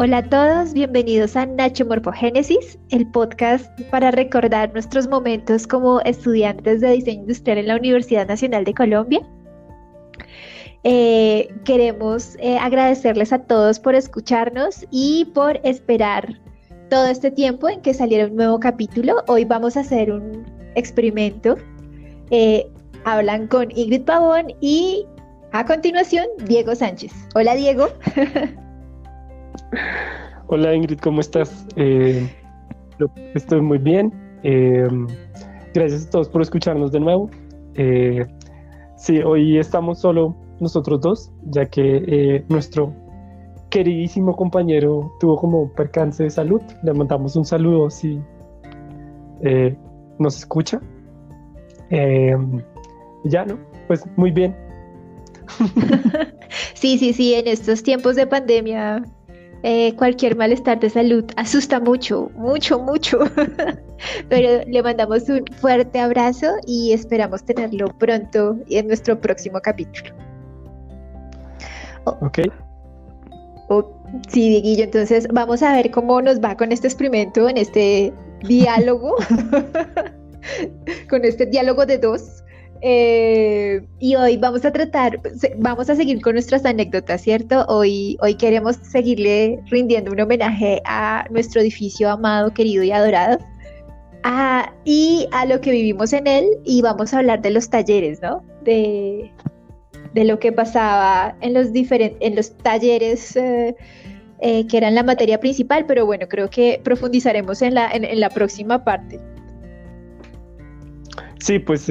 Hola a todos, bienvenidos a Nacho Morfogénesis, el podcast para recordar nuestros momentos como estudiantes de diseño industrial en la Universidad Nacional de Colombia. Eh, queremos eh, agradecerles a todos por escucharnos y por esperar todo este tiempo en que saliera un nuevo capítulo. Hoy vamos a hacer un experimento. Eh, hablan con Ingrid Pavón y a continuación Diego Sánchez. Hola Diego. Hola Ingrid, ¿cómo estás? Eh, estoy muy bien. Eh, gracias a todos por escucharnos de nuevo. Eh, sí, hoy estamos solo nosotros dos, ya que nuestro queridísimo compañero tuvo como un percance de salud. Le mandamos un saludo si nos escucha. ya, ¿no? Pues muy bien. sí, sí, sí, en estos tiempos de pandemia eh, cualquier malestar de salud asusta mucho, mucho, mucho. Pero le mandamos un fuerte abrazo y esperamos tenerlo pronto en nuestro próximo capítulo. Oh. ok. Oh, sí, Dieguillo, entonces vamos a ver cómo nos va con este experimento, en este diálogo, con este diálogo de dos. Eh, y hoy vamos a tratar, vamos a seguir con nuestras anécdotas, ¿cierto? Hoy, hoy queremos seguirle rindiendo un homenaje a nuestro edificio amado, querido y adorado, y a lo que vivimos en él, y vamos a hablar de los talleres, ¿no? De, de lo que pasaba en los, en los talleres eh, eh, que eran la materia principal, pero bueno, creo que profundizaremos en la, en, la próxima parte. Sí, pues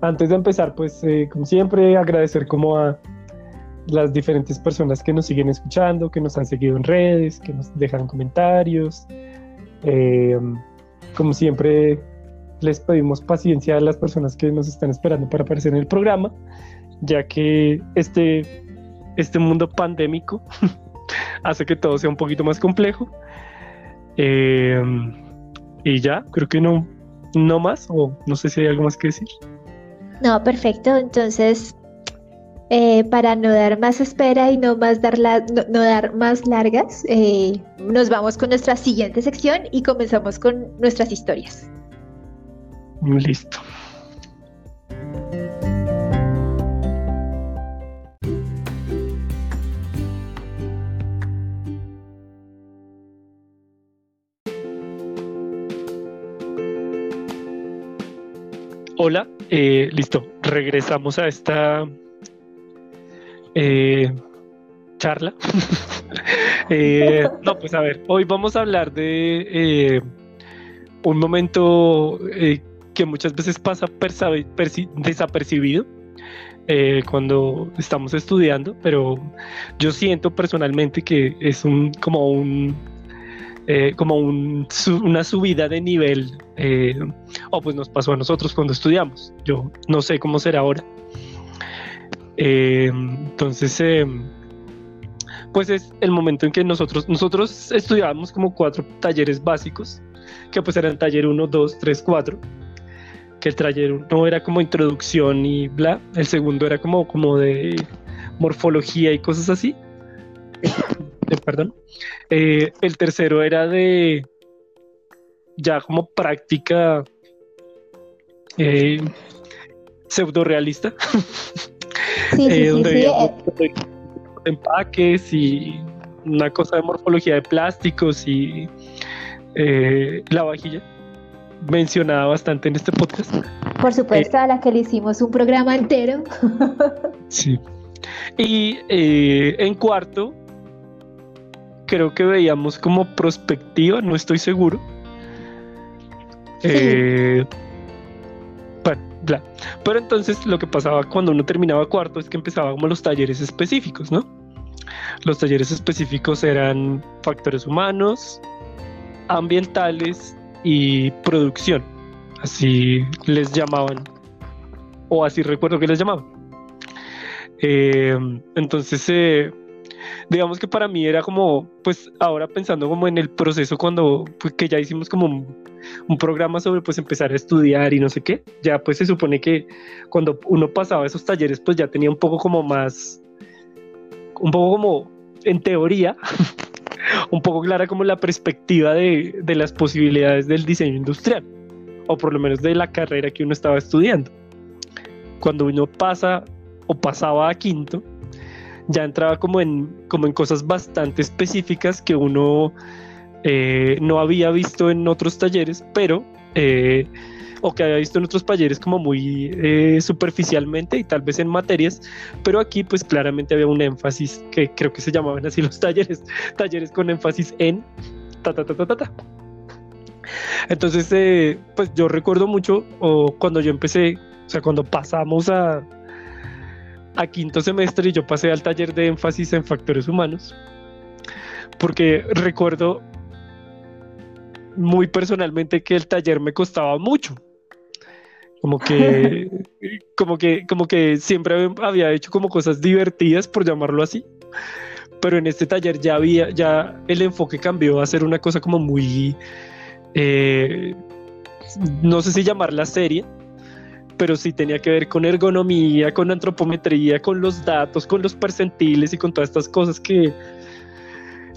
antes de empezar, pues eh, como siempre, agradecer como a las diferentes personas que nos siguen escuchando, que nos han seguido en redes, que nos dejan comentarios. Eh, como siempre, les pedimos paciencia a las personas que nos están esperando para aparecer en el programa, ya que este, este mundo pandémico hace que todo sea un poquito más complejo. Eh, y ya, creo que no, no más, o no sé si hay algo más que decir. No, perfecto. Entonces, eh, para no dar más espera y no más dar no, dar más largas, eh, nos vamos con nuestra siguiente sección y comenzamos con nuestras historias. Listo. Hola, eh, listo, regresamos a esta eh, charla. Eh, no, pues a ver, hoy vamos a hablar de un momento que muchas veces pasa desapercibido cuando estamos estudiando, pero yo siento personalmente que es un como un eh, como una subida de nivel, eh, o pues nos pasó a nosotros cuando estudiamos. Yo no sé cómo será ahora. Eh, entonces, pues es el momento en que nosotros, nosotros estudiábamos como cuatro talleres básicos, que pues eran taller 1, 2, 3, 4 que el taller 1 era como introducción y bla, el segundo era como, como de morfología y cosas así, perdón. Eh, el tercero era de ya como práctica eh, pseudo realista. Eh, donde empaques y una cosa de morfología de plásticos y la vajilla mencionada bastante en este podcast. Por supuesto, a la que le hicimos un programa entero. sí. Y en cuarto creo que veíamos como prospectiva, no estoy seguro. Eh, Pero entonces lo que pasaba cuando uno terminaba cuarto es que empezaba como los talleres específicos, ¿no? Los talleres específicos eran factores humanos, ambientales y producción. Así les llamaban. O así recuerdo que les llamaban. Eh, entonces, eh, digamos que para mí era como, pues ahora pensando como en el proceso cuando, pues, que ya hicimos como un, programa sobre pues empezar a estudiar y no sé qué, ya pues se supone que cuando uno pasaba esos talleres pues ya tenía un poco como más, un poco como en teoría, un poco clara como la perspectiva de, de las posibilidades del diseño industrial, o por lo menos de la carrera que uno estaba estudiando. Cuando uno pasa o pasaba a quinto, ya entraba como en, como en cosas bastante específicas que uno eh, no había visto en otros talleres, pero, eh, o que había visto en otros talleres como muy eh, superficialmente y tal vez en materias, pero aquí pues claramente había un énfasis que creo que se llamaban así los talleres, talleres con énfasis en ta ta ta ta ta. ta. Entonces, pues yo recuerdo mucho o cuando yo empecé, o sea, cuando pasamos a, a quinto semestre y yo pasé al taller de énfasis en factores humanos, porque recuerdo muy personalmente que el taller me costaba mucho. Como que, como que, como que siempre había hecho como cosas divertidas, por llamarlo así. Pero en este taller ya había, ya el enfoque cambió a ser una cosa como muy, eh, no sé si llamarla seria, pero sí tenía que ver con ergonomía, con antropometría, con los datos, con los percentiles y con todas estas cosas que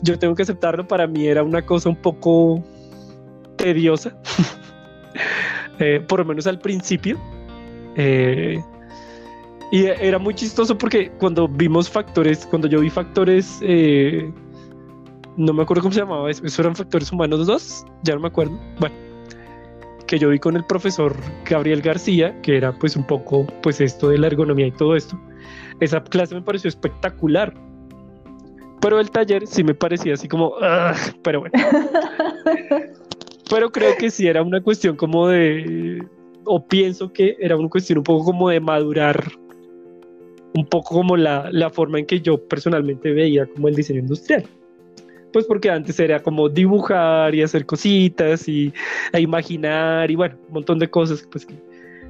yo tengo que aceptarlo, para mí era una cosa un poco tediosa, eh, por lo menos al principio. Eh, y era muy chistoso porque cuando vimos factores, cuando yo vi factores, eh, no me acuerdo cómo se llamaba, eso eran factores humanos 2, ya no me acuerdo. Bueno, que yo vi con el profesor Gabriel García, que era pues un poco pues esto de la ergonomía y todo esto. Esa clase me pareció espectacular. Pero el taller sí me parecía así como, pero bueno. pero creo que sí era una cuestión como de, o pienso que era una cuestión un poco como de madurar, un poco como la, la forma en que yo personalmente veía como el diseño industrial pues porque antes era como dibujar y hacer cositas y imaginar y bueno, un montón de cosas, pues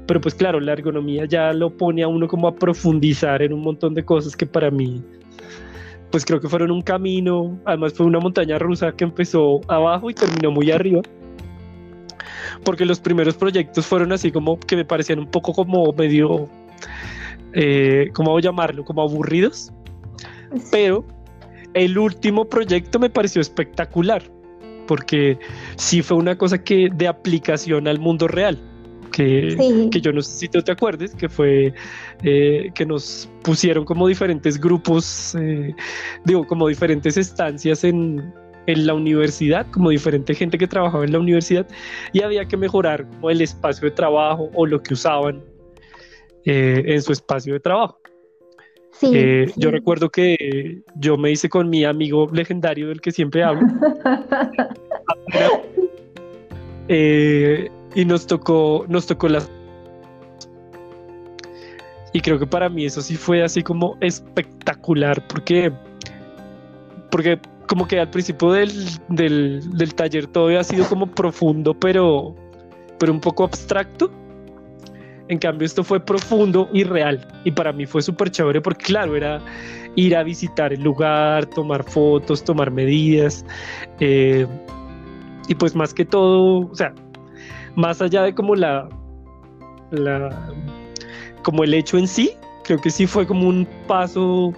pero pues claro, la ergonomía ya lo pone a uno como a profundizar en un montón de cosas que para mí, pues creo que fueron un camino, además fue una montaña rusa que empezó abajo y terminó muy arriba, porque los primeros proyectos fueron así como que me parecían un poco como medio, eh, ¿cómo llamarlo? Como aburridos, pero el último proyecto me pareció espectacular, porque sí fue una cosa que de aplicación al mundo real. Que, que yo no sé si tú te acuerdes, que fue eh, que nos pusieron como diferentes grupos, eh, digo, como diferentes estancias en, en la universidad, como diferente gente que trabajaba en la universidad, y había que mejorar el espacio de trabajo o lo que usaban eh, en su espacio de trabajo. Eh, yo recuerdo que yo me hice con mi amigo legendario del que siempre hablo. Eh, y nos tocó, nos tocó las. Y creo que para mí eso sí fue así como espectacular, porque, porque como que al principio del, del, del taller todo había sido como profundo, pero, pero un poco abstracto. En cambio, esto fue profundo y real. Y para mí fue súper chévere porque, claro, era ir a visitar el lugar, tomar fotos, tomar medidas. Eh, y pues más que todo, o sea, más allá de como la, la, como el hecho en sí, creo que sí fue como un paso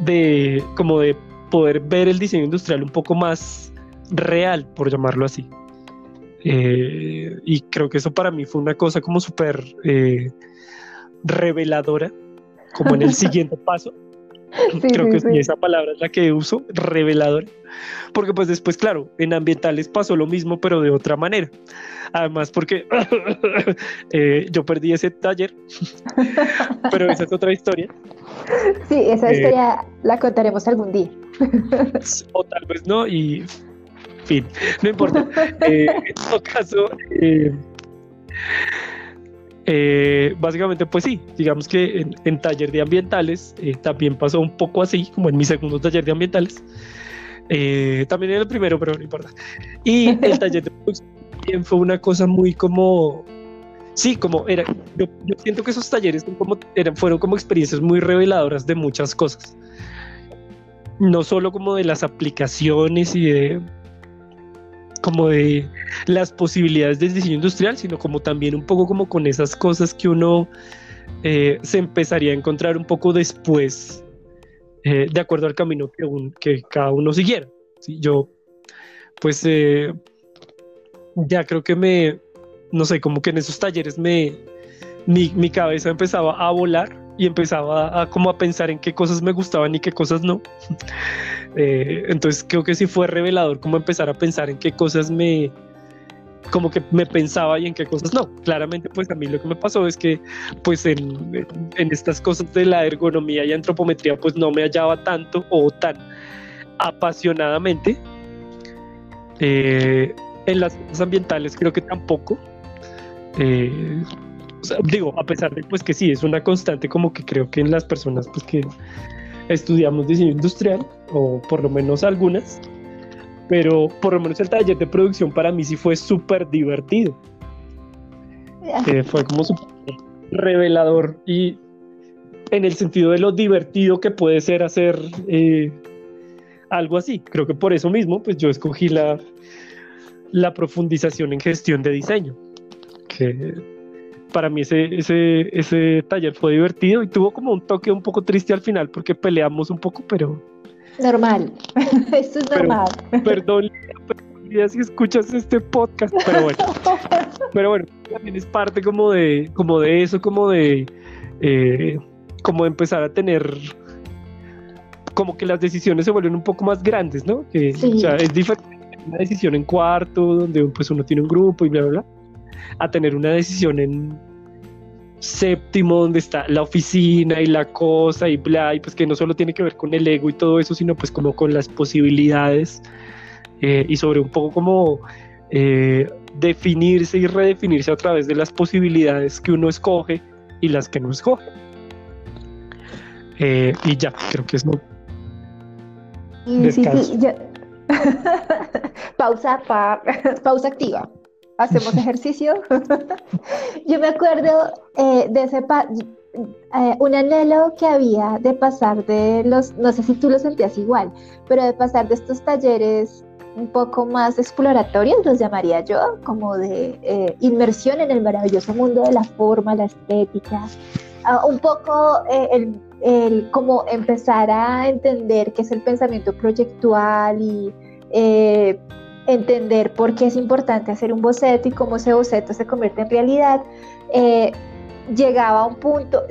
de, como de poder ver el diseño industrial un poco más real, por llamarlo así. Eh, y creo que eso para mí fue una cosa como súper eh, reveladora, como en el siguiente paso. creo que esa palabra es la que uso, reveladora. Porque pues después, claro, en ambientales pasó lo mismo, pero de otra manera. Además, porque eh, yo perdí ese taller, pero esa es otra historia. Sí, esa historia la contaremos algún día. o tal vez no, y fin, no importa. Eh, en todo caso, eh, eh, básicamente, pues sí, digamos que en, taller de ambientales también pasó un poco así, como en mi segundo taller de ambientales. también en el primero, pero no importa. Y el taller de también fue una cosa muy como sí, como era, yo, siento que esos talleres como, eran, fueron como experiencias muy reveladoras de muchas cosas. No solo como de las aplicaciones y de, como de las posibilidades del diseño industrial, sino como también un poco como con esas cosas que uno eh, se empezaría a encontrar un poco después, eh, de acuerdo al camino que, cada uno siguiera. yo, pues, eh, ya creo que me, no sé, como que en esos talleres me, mi cabeza empezaba a volar y empezaba a, como a pensar en qué cosas me gustaban y qué cosas no. Eh, entonces creo que sí fue revelador como empezar a pensar en qué cosas me, como que me pensaba y en qué cosas no. Claramente, pues a mí lo que me pasó es que, pues en, en estas cosas de la ergonomía y antropometría, pues no me hallaba tanto o tan apasionadamente. Eh, en las ambientales creo que tampoco. Eh, digo, a pesar de pues que sí, es una constante como que creo que en las personas pues que estudiamos diseño industrial, o por lo menos algunas, pero por lo menos el taller de producción para mí sí fue súper divertido. Eh, fue como súper revelador y en el sentido de lo divertido que puede ser hacer eh, algo así. Creo que por eso mismo, pues yo escogí la, la profundización en gestión de diseño, que para mí ese, ese, ese taller fue divertido y tuvo como un toque un poco triste al final porque peleamos un poco, pero... Normal, esto es normal. Perdón, perdón si escuchas este podcast, pero bueno. pero bueno, también es parte como de, como de eso, como de, eh, como de empezar a tener como que las decisiones se vuelven un poco más grandes, ¿no? Que, O sea, es diferente una decisión en cuarto, donde pues uno tiene un grupo y bla, bla, bla, a tener una decisión en séptimo, donde está la oficina y la cosa y bla, y pues que no solo tiene que ver con el ego y todo eso, sino pues como con las posibilidades eh, y sobre un poco como eh, definirse y redefinirse a través de las posibilidades que uno escoge y las que no escoge. Eh, y ya, creo que es no. Sí, sí, pausa, pausa activa. Hacemos ejercicio. Yo me acuerdo eh, de ese eh, un anhelo que había de pasar de los, no sé si tú lo sentías igual, pero de pasar de estos talleres un poco más exploratorios, los llamaría yo, como de eh, inmersión en el maravilloso mundo de la forma, la estética, un poco el el como empezar a entender qué es el pensamiento proyectual y eh, entender por qué es importante hacer un boceto y cómo ese boceto se convierte en realidad, eh, llegaba a un punto,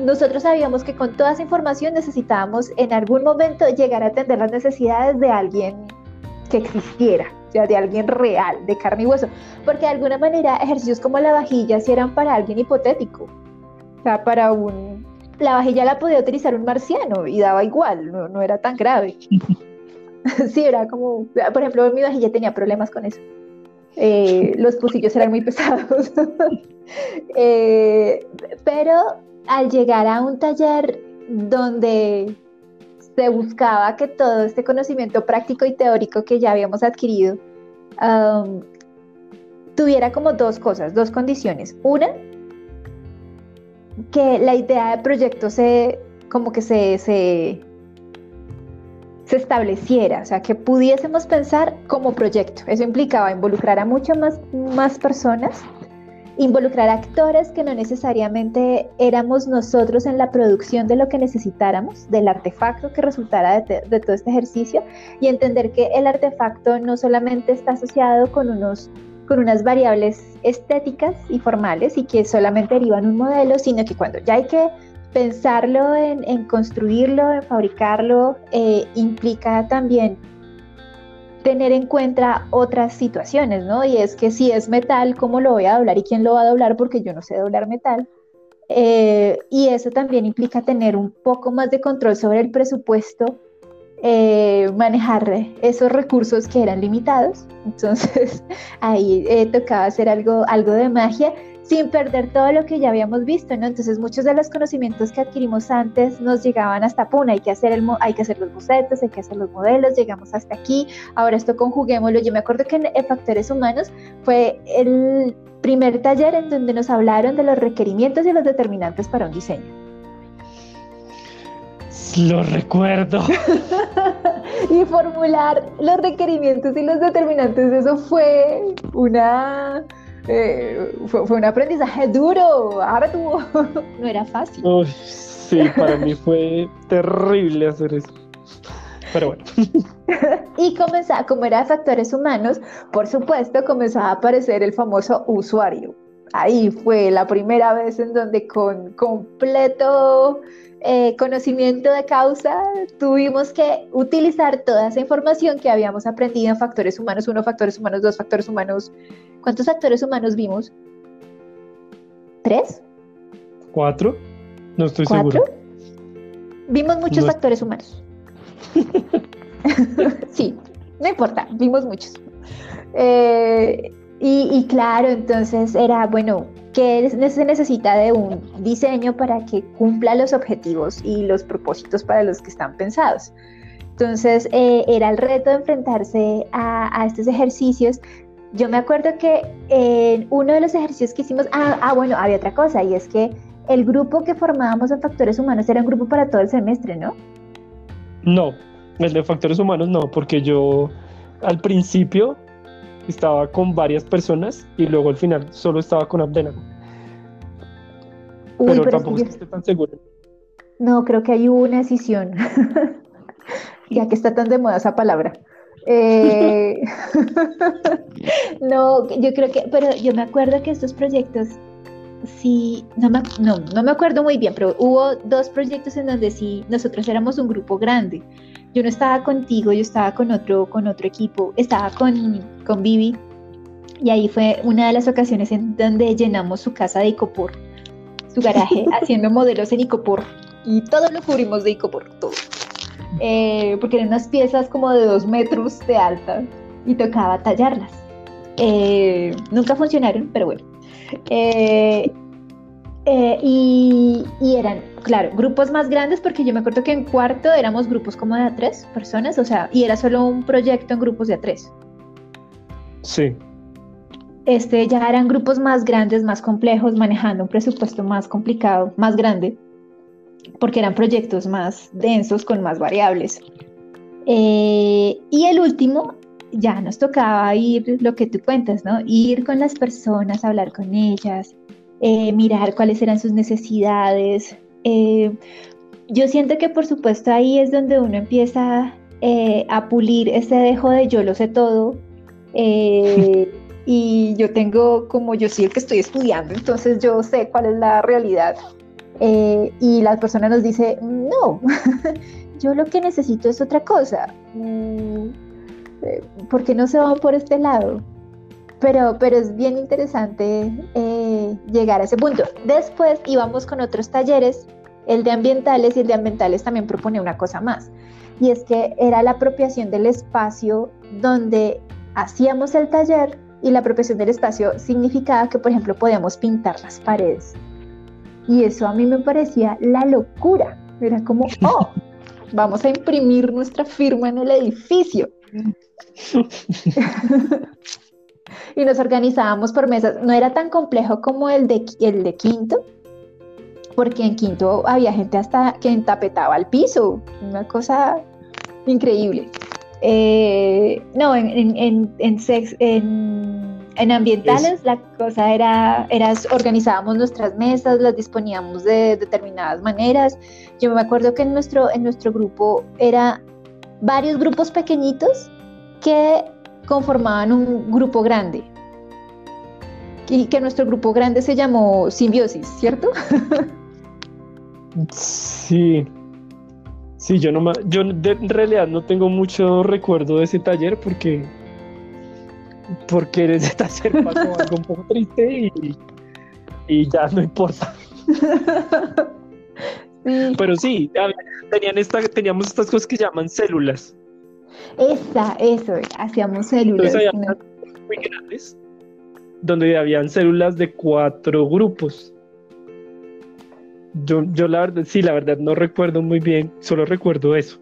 nosotros sabíamos que con toda esa información necesitábamos en algún momento llegar a atender las necesidades de alguien que existiera, o sea, de alguien real, de carne y hueso, porque de alguna manera ejercicios como la vajilla si eran para alguien hipotético, o sea, para un la vajilla la podía utilizar un marciano y daba igual, no, era tan grave. sí, era como, por ejemplo, mi vajilla tenía problemas con eso. Eh, los pocillos eran muy pesados. Eh, pero al llegar a un taller donde se buscaba que todo este conocimiento práctico y teórico que ya habíamos adquirido tuviera como dos cosas, dos condiciones. Una, que la idea de proyecto se, como que se, se, estableciera, o sea, que pudiésemos pensar como proyecto. Eso implicaba involucrar a muchas más, más personas, involucrar actores que no necesariamente éramos nosotros en la producción de lo que necesitáramos, del artefacto que resultara de, de todo este ejercicio, y entender que el artefacto no solamente está asociado con unos con unas variables estéticas y formales y que solamente derivan un modelo, sino que cuando ya hay que pensarlo en, construirlo, en fabricarlo, eh, implica también tener en cuenta otras situaciones, ¿no? Y es que si es metal, ¿cómo lo voy a doblar y quién lo va a doblar? Porque yo no sé doblar metal. Eh, y eso también implica tener un poco más de control sobre el presupuesto eh, manejar esos recursos que eran limitados. Entonces ahí eh, tocaba hacer algo, algo de magia sin perder todo lo que ya habíamos visto, ¿no? Entonces muchos de los conocimientos que adquirimos antes nos llegaban hasta puna, hay que hacer el hay que hacer los bocetos, hay que hacer los modelos, llegamos hasta aquí, ahora esto conjuguémoslo. Yo me acuerdo que en Factores Humanos fue el primer taller en donde nos hablaron de los requerimientos y los determinantes para un diseño. Lo recuerdo. y formular los requerimientos y los determinantes, eso fue una... Eh, fue, un aprendizaje duro, arduo, no era fácil. sí, para mí fue terrible hacer eso. pero bueno. y comenzaba, como era de factores humanos, por supuesto, comenzaba a aparecer el famoso usuario. Ahí fue la primera vez en donde con completo eh, conocimiento de causa tuvimos que utilizar toda esa información que habíamos aprendido en factores humanos, uno, factores humanos, dos, factores humanos. ¿Cuántos factores humanos vimos? ¿Tres? ¿Cuatro? No estoy seguro. Vimos muchos factores humanos. sí, no importa, vimos muchos. Eh, y, claro, entonces era, bueno, ¿qué se necesita de un diseño para que cumpla los objetivos y los propósitos para los que están pensados? Entonces eh, era el reto de enfrentarse a, estos ejercicios. Yo me acuerdo que en uno de los ejercicios que hicimos, ah, ah, bueno, había otra cosa, y es que el grupo que formábamos en factores humanos era un grupo para todo el semestre, ¿no? No, el de factores humanos no, porque yo al principio estaba con varias personas y luego al final solo estaba con Abdena. pero, tampoco estoy tan seguro. No, creo que hay una decisión, ya que está tan de moda esa palabra. Eh, no, yo creo que, pero yo me acuerdo que estos proyectos, sí, no me, no, no me acuerdo muy bien, pero hubo dos proyectos en donde sí, nosotros éramos un grupo grande yo no estaba contigo, yo estaba con otro, con otro equipo, estaba con, con Vivi y ahí fue una de las ocasiones en donde llenamos su casa de icopor, su garaje, haciendo modelos en icopor y todo lo cubrimos de icopor, todo. Eh, porque eran unas piezas como de dos metros de alta y tocaba tallarlas. Eh, nunca funcionaron, pero bueno. Eh, y, y, eran claro, grupos más grandes, porque yo me acuerdo que en cuarto éramos grupos como de a tres personas, o sea, y era solo un proyecto en grupos de a tres. Sí. Este ya eran grupos más grandes, más complejos, manejando un presupuesto más complicado, más grande, porque eran proyectos más densos con más variables. Eh, y el último, ya nos tocaba ir, lo que tú cuentas, ¿no? Ir con las personas, hablar con ellas, eh, mirar cuáles eran sus necesidades, eh, yo siento que por supuesto ahí es donde uno empieza eh, a pulir ese dejo de yo lo sé todo. Y yo tengo como yo sí el que estoy estudiando, entonces yo sé cuál es la realidad. Y la persona nos dice, no, yo lo que necesito es otra cosa. Mm, ¿Por qué no se van por este lado? Pero, pero es bien interesante llegar a ese punto. Después íbamos con otros talleres, el de ambientales, y el de ambientales también propone una cosa más, y es que era la apropiación del espacio donde hacíamos el taller y la apropiación del espacio significaba que, por ejemplo, podíamos pintar las paredes. Y eso a mí me parecía la locura. Era como, oh, vamos a imprimir nuestra firma en el edificio. y nos organizábamos por mesas. No era tan complejo como el de, el de quinto, porque en quinto había gente hasta que entapetaba el piso, una cosa increíble. Eh, no, en, en, en, sex, en, ambientales la cosa era, era, organizábamos nuestras mesas, las disponíamos de determinadas maneras. Yo me acuerdo que en nuestro, en nuestro grupo era varios grupos pequeñitos que conformaban un grupo grande. Y que nuestro grupo grande se llamó Simbiosis, ¿cierto? Sí. Sí, yo no yo en realidad no tengo mucho recuerdo de ese taller porque porque ese taller pasó algo un poco triste y, ya no importa. Pero sí, tenían esta, teníamos estas cosas que llaman células. Esa, eso, hacíamos células. muy grandes, donde habían células de cuatro grupos. Yo, yo la verdad, sí, la verdad no recuerdo muy bien, solo recuerdo eso.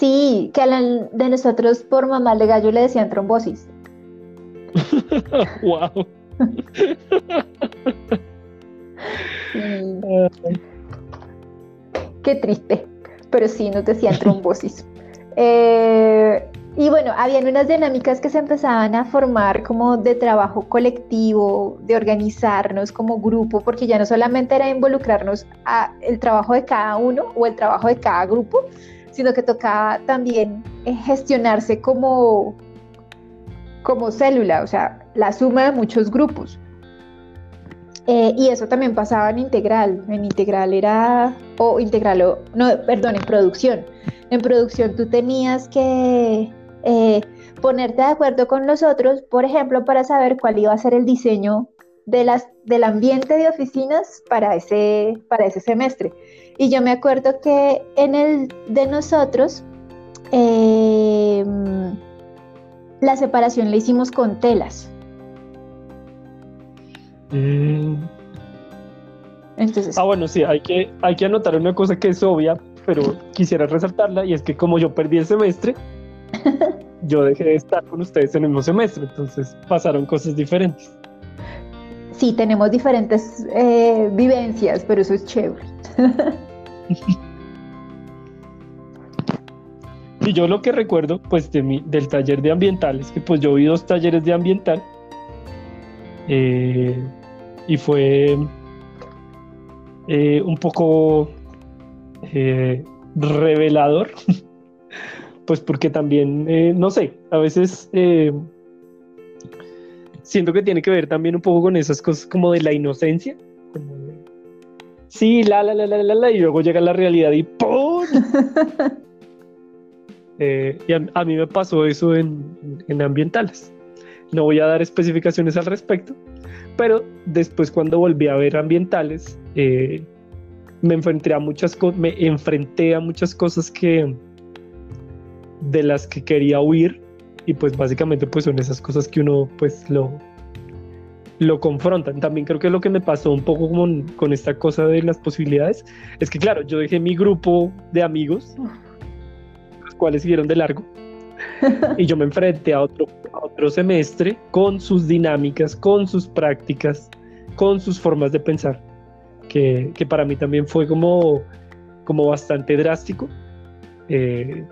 Sí, que a la de nosotros por mamá de gallo le decían trombosis. wow. Qué triste, pero sí, nos decían trombosis. Eh, y bueno, habían unas dinámicas que se empezaban a formar como de trabajo colectivo, de organizarnos como grupo, porque ya no solamente era involucrarnos a el trabajo de cada uno o el trabajo de cada grupo, sino que tocaba también eh, gestionarse como, como célula, o sea, la suma de muchos grupos. Eh, y eso también pasaba en integral. En integral era, o integral, o, no, perdón, en producción. En producción tú tenías que eh, ponerte de acuerdo con los otros, por ejemplo, para saber cuál iba a ser el diseño de las, del ambiente de oficinas para ese, para ese semestre. Y yo me acuerdo que en el de nosotros, em, la separación la hicimos con telas. Mm. Entonces, ah, bueno, sí, hay que, hay que anotar una cosa que es obvia, pero quisiera resaltarla, y es que como yo perdí el semestre, yo dejé de estar con ustedes en el mismo semestre, entonces pasaron cosas diferentes. Sí, tenemos diferentes eh, vivencias, pero eso es chévere. y yo lo que recuerdo, pues, del taller de ambientales, que pues yo vi dos talleres de ambiental, eh, y fue eh, un poco revelador, pues porque también, no sé, a veces siento que tiene que ver también un poco con esas cosas como de la inocencia. sí, la, la, la, la, la, la, y luego llega la realidad y ¡pum! y a, mí me pasó eso en, en ambientales. No voy a dar especificaciones al respecto, pero después cuando volví a ver ambientales, eh, me enfrenté a muchas me enfrenté a muchas cosas que de las que quería huir y pues básicamente pues son esas cosas que uno pues lo lo confrontan. También creo que lo que me pasó un poco con, con esta cosa de las posibilidades es que claro, yo dejé mi grupo de amigos, los cuales siguieron de largo, y yo me enfrenté a otro, otro semestre con sus dinámicas, con sus prácticas, con sus formas de pensar, que, para mí también fue como, como bastante drástico, eh,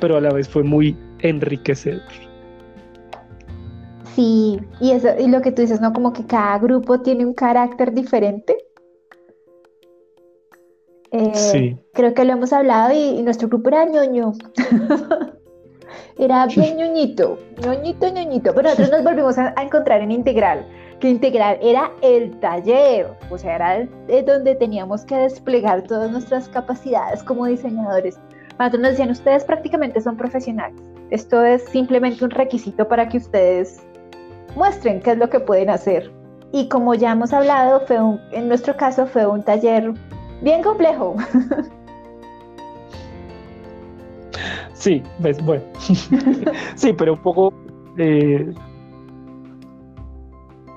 pero a la vez fue muy enriquecedor. Sí, y, eso, y lo que tú dices, ¿no? Como que cada grupo tiene un carácter diferente. Eh, sí. Creo que lo hemos hablado y, y nuestro grupo era ñoño. Era bien ñoñito, ñoñito, ñoñito. Pero nosotros nos volvimos a, encontrar en Integral, que Integral era el taller, o sea, era donde teníamos que desplegar todas nuestras capacidades como diseñadores. Nosotros nos decían, ustedes prácticamente son profesionales. Esto es simplemente un requisito para que ustedes muestren qué es lo que pueden hacer. Y como ya hemos hablado, fue en nuestro caso fue un taller bien complejo. Sí, ves, bueno. sí, pero un poco. Eh,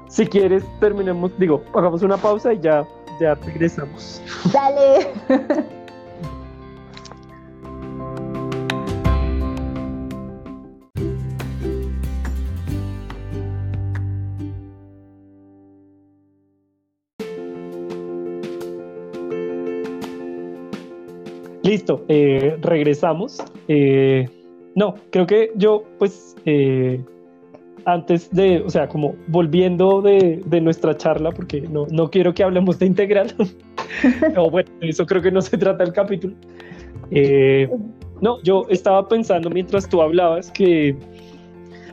si quieres, terminemos, digo, hagamos una pausa y ya, ya regresamos. Dale. Listo, eh, regresamos. Eh, no, creo que yo, pues, eh, antes de, o sea, como volviendo de, nuestra charla, porque no, no, quiero que hablemos de integral, o bueno, eso creo que no se trata el capítulo. no, yo estaba pensando mientras tú hablabas que,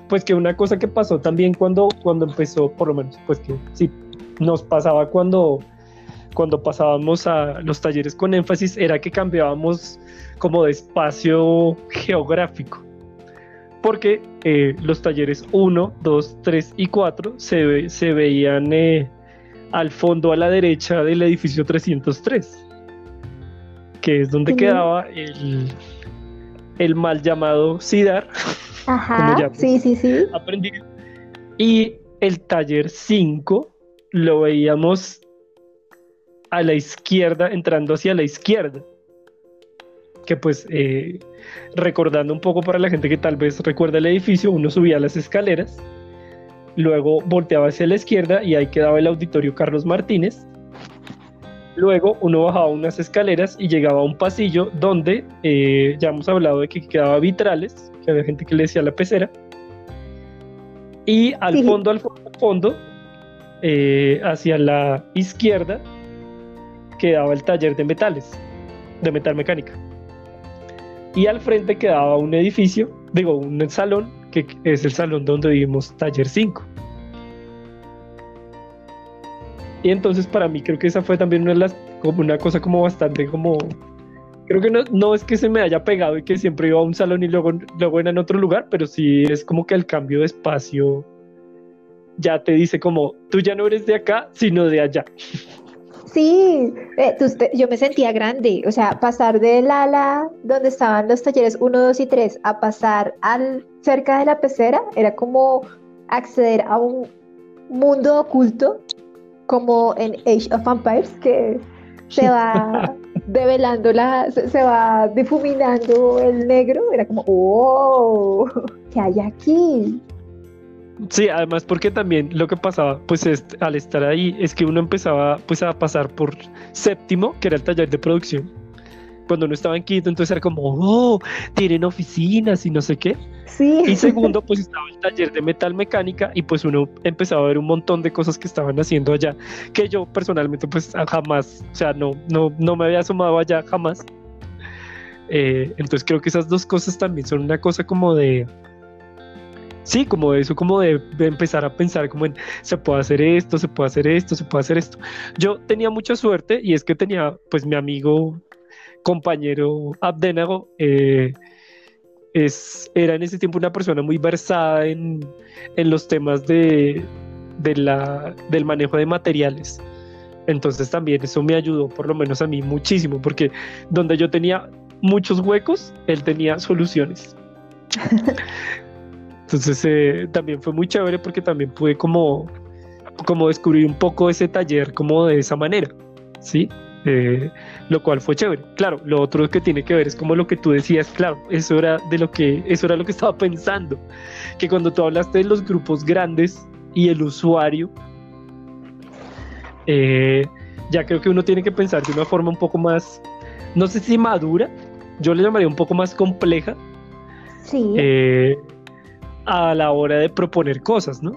pues, que una cosa que pasó también cuando, cuando empezó, por lo menos, pues que sí, nos pasaba cuando cuando pasábamos a los talleres con énfasis era que cambiábamos como de espacio geográfico. Porque eh, los talleres 1, 2, 3 y 4 se, se veían eh, al fondo a la derecha del edificio 303, que es donde quedaba el, el mal llamado CIDAR. Ajá, sí, sí, sí. Aprendí. Y el taller 5 lo veíamos a la izquierda, entrando hacia la izquierda. Que pues, eh, recordando un poco para la gente que tal vez recuerda el edificio, uno subía las escaleras, luego volteaba hacia la izquierda y ahí quedaba el auditorio Carlos Martínez. Luego uno bajaba unas escaleras y llegaba a un pasillo donde eh, ya hemos hablado de que quedaba vitrales, que había gente que le decía la pecera. Y al fondo, al fondo, al fondo, eh, hacia la izquierda, quedaba el taller de metales, de metal mecánica. y al frente quedaba un edificio, digo, un salón, que es el salón donde vivimos taller 5. Y entonces para mí creo que esa fue también una, una cosa como bastante como... Creo que no, no es que se me haya pegado y que siempre iba a un salón y luego, luego era en otro lugar, pero sí es como que el cambio de espacio ya te dice como, tú ya no eres de acá, sino de allá. Sí, eh, yo me sentía grande, o sea, pasar del ala donde estaban los talleres 1, 2 y 3 a pasar al cerca de la pecera era como acceder a un mundo oculto como en Age of Empires que se va develando la, se, va difuminando el negro, era como, oh, ¿qué hay aquí? Sí, además porque también lo que pasaba, pues al estar ahí, es que uno empezaba pues a pasar por séptimo, que era el taller de producción. Cuando uno estaba en quinto, entonces era como, oh, tienen oficinas y no sé qué. Sí. Y segundo, pues estaba el taller de metal mecánica y pues uno empezaba a ver un montón de cosas que estaban haciendo allá, que yo personalmente pues jamás, o sea, no, no, no me había asomado allá jamás. Eh, entonces creo que esas dos cosas también son una cosa como de, Sí, como eso, como de, empezar a pensar como en se puede hacer esto, se puede hacer esto, se puede hacer esto. Yo tenía mucha suerte y es que tenía pues mi amigo, compañero Abdenago, eh, es, era en ese tiempo una persona muy versada en, los temas de, la, del manejo de materiales. Entonces también eso me ayudó, por lo menos a mí, muchísimo, porque donde yo tenía muchos huecos, él tenía soluciones. Entonces eh, también fue muy chévere porque también pude como, como descubrir un poco ese taller como de esa manera, ¿sí? Eh, lo cual fue chévere. Claro, lo otro que tiene que ver es como lo que tú decías, claro, eso era de lo que, eso era lo que estaba pensando, que cuando tú hablaste de los grupos grandes y el usuario, eh, ya creo que uno tiene que pensar de una forma un poco más, no sé si madura, yo le llamaría un poco más compleja. Sí a la hora de proponer cosas, ¿no?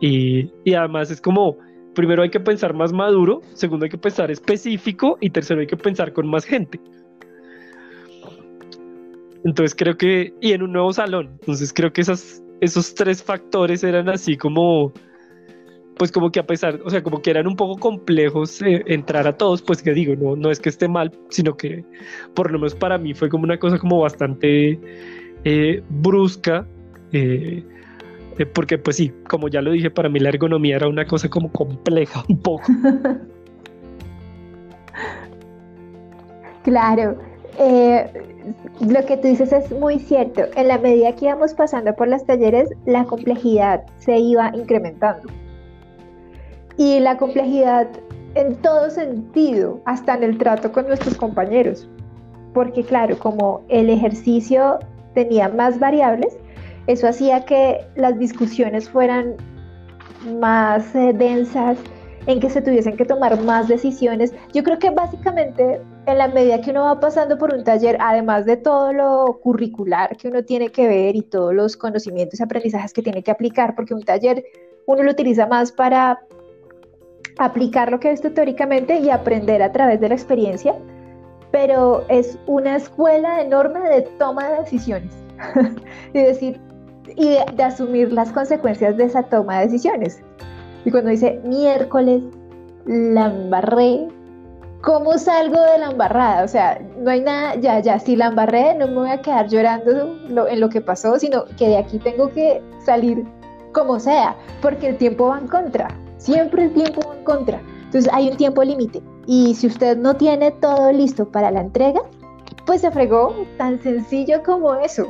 Y, además es como, primero hay que pensar más maduro, segundo hay que pensar específico y tercero hay que pensar con más gente. Entonces creo que, y en un nuevo salón, entonces creo que esos tres factores eran así como, pues como que a pesar, o sea, como que eran un poco complejos eh, entrar a todos, pues que digo, no, no es que esté mal, sino que por lo menos para mí fue como una cosa como bastante eh, brusca eh, eh, porque pues sí, como ya lo dije, para mí la ergonomía era una cosa como compleja un poco. claro, eh, lo que tú dices es muy cierto. En la medida que íbamos pasando por los talleres, la complejidad se iba incrementando. Y la complejidad en todo sentido, hasta en el trato con nuestros compañeros. Porque claro, como el ejercicio tenía más variables, eso hacía que las discusiones fueran más eh, densas, en que se tuviesen que tomar más decisiones. Yo creo que básicamente en la medida que uno va pasando por un taller, además de todo lo curricular que uno tiene que ver y todos los conocimientos y aprendizajes que tiene que aplicar, porque un taller uno lo utiliza más para aplicar lo que ha visto teóricamente y aprender a través de la experiencia, pero es una escuela enorme de toma de decisiones. y decir, y de, asumir las consecuencias de esa toma de decisiones. Y cuando dice miércoles, la embarré, ¿cómo salgo de la embarrada? O sea, no hay nada, ya, ya, si la embarré, no me voy a quedar llorando en lo que pasó, sino que de aquí tengo que salir como sea, porque el tiempo va en contra, siempre el tiempo va en contra. Entonces hay un tiempo límite. Y si usted no tiene todo listo para la entrega, pues se fregó tan sencillo como eso.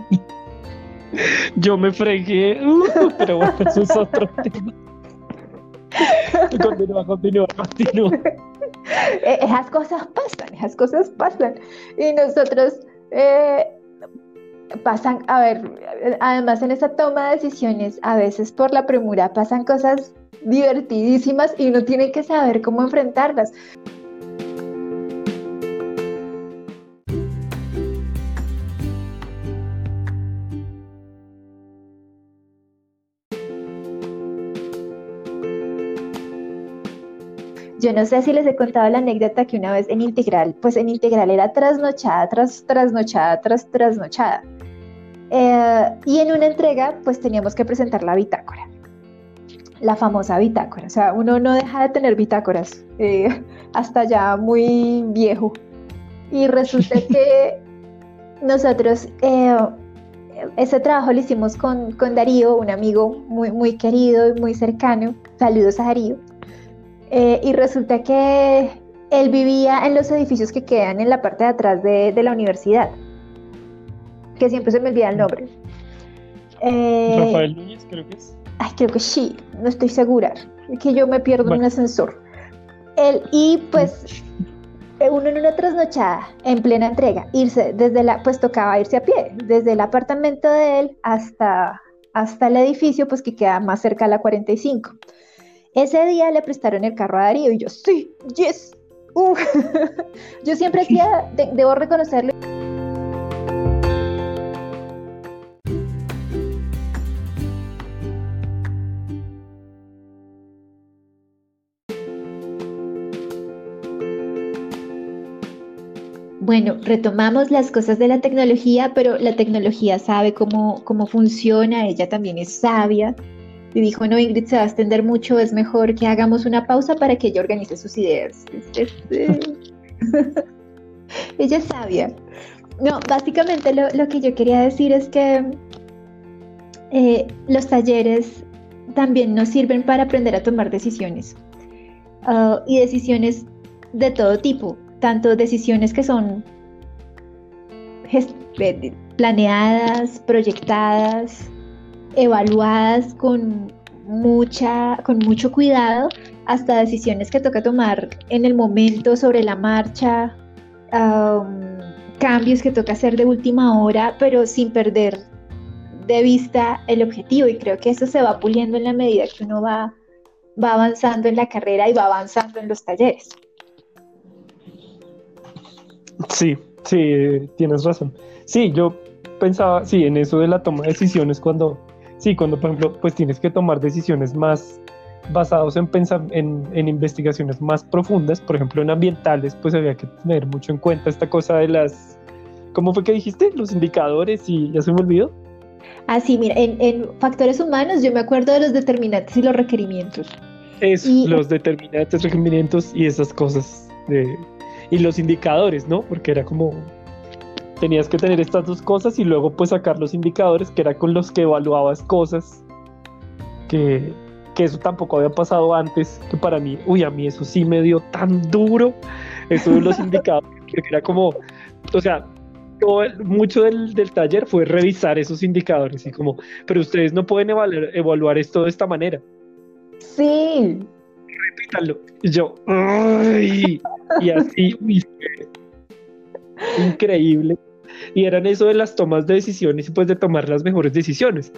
Yo me fregué, uh, pero bueno, eso es otro tema. Continúa, continúa, continúa. Eh, esas cosas pasan, esas cosas pasan. Y nosotros eh, pasan, a ver, además en esa toma de decisiones, a veces por la premura pasan cosas divertidísimas y uno tiene que saber cómo enfrentarlas. Yo no sé si les he contado la anécdota que una vez en Integral, pues en Integral era trasnochada, tras trasnochada, tras trasnochada. Eh, y en una entrega, pues teníamos que presentar la bitácora, la famosa bitácora. O sea, uno no deja de tener bitácoras eh, hasta ya muy viejo. Y resulta que nosotros eh, ese trabajo lo hicimos con, con, Darío, un amigo muy, muy querido y muy cercano. Saludos a Darío. Y resulta que él vivía en los edificios que quedan en la parte de atrás de, de la universidad que siempre se me olvida el nombre. Eh, Rafael Núñez, creo que es. Ay, creo que sí, no estoy segura. Que yo me pierdo en un ascensor. Él, y pues eh, uno en una trasnochada, en plena entrega, irse desde la, pues tocaba irse a pie, desde el apartamento de él hasta, hasta el edificio, pues que queda más cerca a la 45. Ese día le prestaron el carro a Darío y yo, sí, yes. Uh. yo siempre hacía, debo reconocerlo. Bueno, retomamos las cosas de la tecnología, pero la tecnología sabe cómo, cómo funciona, ella también es sabia. Y dijo, no, Ingrid se va a extender mucho, es mejor que hagamos una pausa para que ella organice sus ideas. ella es sabia. No, básicamente lo, que yo quería decir es que eh, los talleres también nos sirven para aprender a tomar decisiones ah, y decisiones de todo tipo tanto decisiones que son eh, planeadas, proyectadas, evaluadas con mucha, con mucho cuidado, hasta decisiones que toca tomar en el momento, sobre la marcha, cambios que toca hacer de última hora, pero sin perder de vista el objetivo. Y creo que eso se va puliendo en la medida que uno va, va avanzando en la carrera y va avanzando en los talleres. Sí, sí, tienes razón. Sí, yo pensaba, sí, en eso de la toma de decisiones cuando, sí, cuando por ejemplo, pues tienes que tomar decisiones más basados en, en, en investigaciones más profundas, por ejemplo en ambientales, pues había que tener mucho en cuenta esta cosa de las, ¿cómo fue que dijiste? Los indicadores y ya se me olvidó. Ah, sí, mira, en, en factores humanos yo me acuerdo de los determinantes y los requerimientos. Eso, los determinantes, requerimientos y esas cosas de y los indicadores, ¿no? Porque era como tenías que tener estas dos cosas y luego pues sacar los indicadores que era con los que evaluabas cosas que, que eso tampoco había pasado antes, que para mí, uy, a mí eso sí me dio tan duro, eso de los indicadores, que era como, o sea, todo mucho del, del, taller fue revisar esos indicadores y como, pero ustedes no pueden evaluar, evaluar esto de esta manera. Sí, repítalo. Y yo, ¡ay! Y así, increíble. Y eran eso de las tomas de decisiones y pues de tomar las mejores decisiones.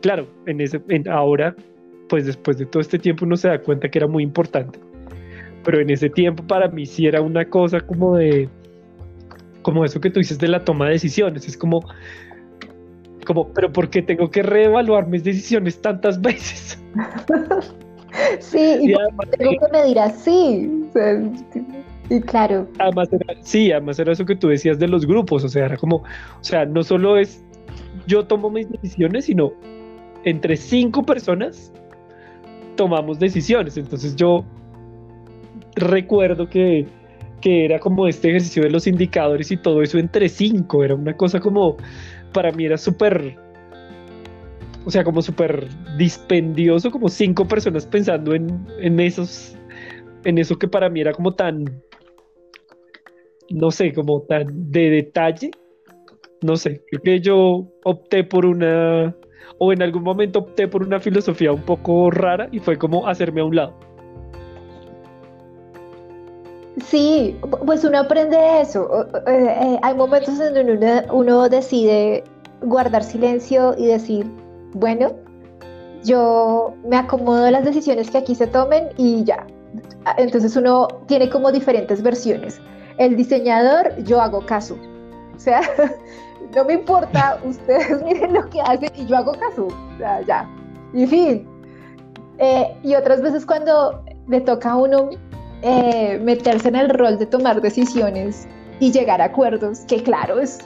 Claro, en ese, ahora, pues después de todo este tiempo uno se da cuenta que era muy importante. Pero en ese tiempo para mí sí era una cosa como de, como eso que tú dices de la toma de decisiones. Es como, como, pero ¿por qué tengo que reevaluar mis decisiones tantas veces? Sí, y, tengo que medir así. Claro. Sí, además era eso que tú decías de los grupos, o sea, era como, o sea, no solo es yo tomo mis decisiones, sino entre cinco personas tomamos decisiones. Entonces yo recuerdo que, que era como este ejercicio de los indicadores y todo eso entre cinco, era una cosa como, para mí era súper o sea, como súper dispendioso, como cinco personas pensando en, en esos, en eso que para mí era como tan, no sé, como tan de detalle. No sé, creo que yo opté por una, o en algún momento opté por una filosofía un poco rara y fue como hacerme a un lado. Sí, pues uno aprende eso. Eh, eh, hay momentos en donde uno, uno decide guardar silencio y decir, bueno, yo me acomodo a las decisiones que aquí se tomen y ya. Entonces uno tiene como diferentes versiones. El diseñador, yo hago caso. O sea, no me importa, ustedes miren lo que hacen y yo hago caso. O sea, ya. Y fin. Eh, y otras veces cuando le toca a uno eh, meterse en el rol de tomar decisiones y llegar a acuerdos, que claro, es,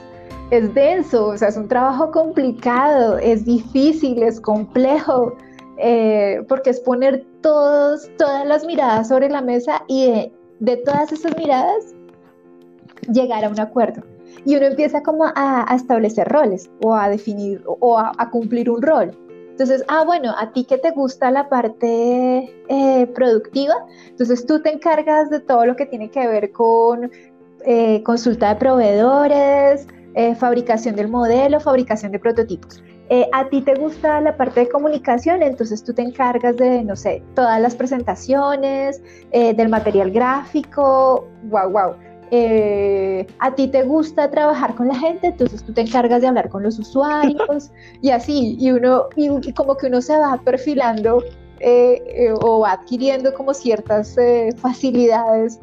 es denso, o sea, es un trabajo complicado, es difícil, es complejo, eh, porque es poner todos, todas las miradas sobre la mesa y de, todas esas miradas llegar a un acuerdo. Y uno empieza como a, establecer roles o a definir o a, cumplir un rol. Entonces, ah, bueno, a ti que te gusta la parte eh, productiva, entonces tú te encargas de todo lo que tiene que ver con eh, consulta de proveedores, fabricación del modelo, fabricación de prototipos. Eh, a ti te gusta la parte de comunicación, entonces tú te encargas de, no sé, todas las presentaciones, eh, del material gráfico, wow, wow. Eh, a ti te gusta trabajar con la gente, entonces tú te encargas de hablar con los usuarios y así, y uno, y, como que uno se va perfilando o va adquiriendo como ciertas facilidades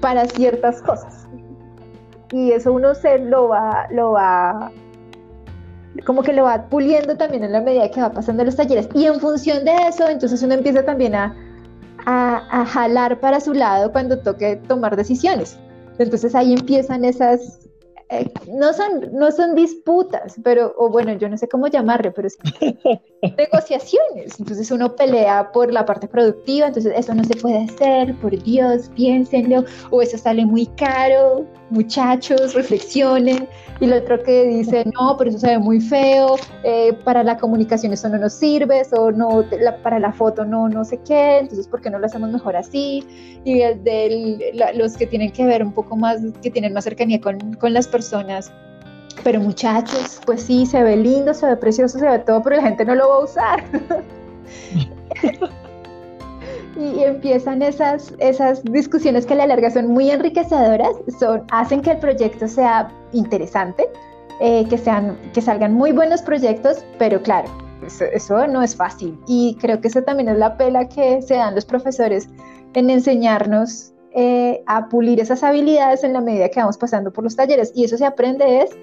para ciertas cosas. Y eso uno se lo va, lo va como que lo va puliendo también en la medida que va pasando los talleres. Y en función de eso, entonces uno empieza también a, a, jalar para su lado cuando toque tomar decisiones. Entonces ahí empiezan esas, eh, no, son, no son disputas, pero, o bueno, yo no sé cómo llamarle, pero es negociaciones. Entonces uno pelea por la parte productiva, entonces eso no se puede hacer, por Dios, piénsenlo, o eso sale muy caro, muchachos, reflexionen. Y el otro que dice, no, pero eso se ve muy feo, eh, para la comunicación eso no nos sirve, o no, para la foto no, no sé qué, entonces ¿por qué no lo hacemos mejor así? Y el de los que tienen que ver un poco más, que tienen más cercanía con, con las personas, personas. Pero muchachos, pues sí, se ve lindo, se ve precioso, se ve todo, pero la gente no lo va a usar. y empiezan esas, esas discusiones que a la larga son muy enriquecedoras, son, hacen que el proyecto sea interesante, eh, que, sean, que salgan muy buenos proyectos, pero claro, eso, eso, no es fácil. Y creo que eso también es la pela que se dan los profesores en enseñarnos eh, a pulir esas habilidades en la medida que vamos pasando por los talleres. Y eso se aprende es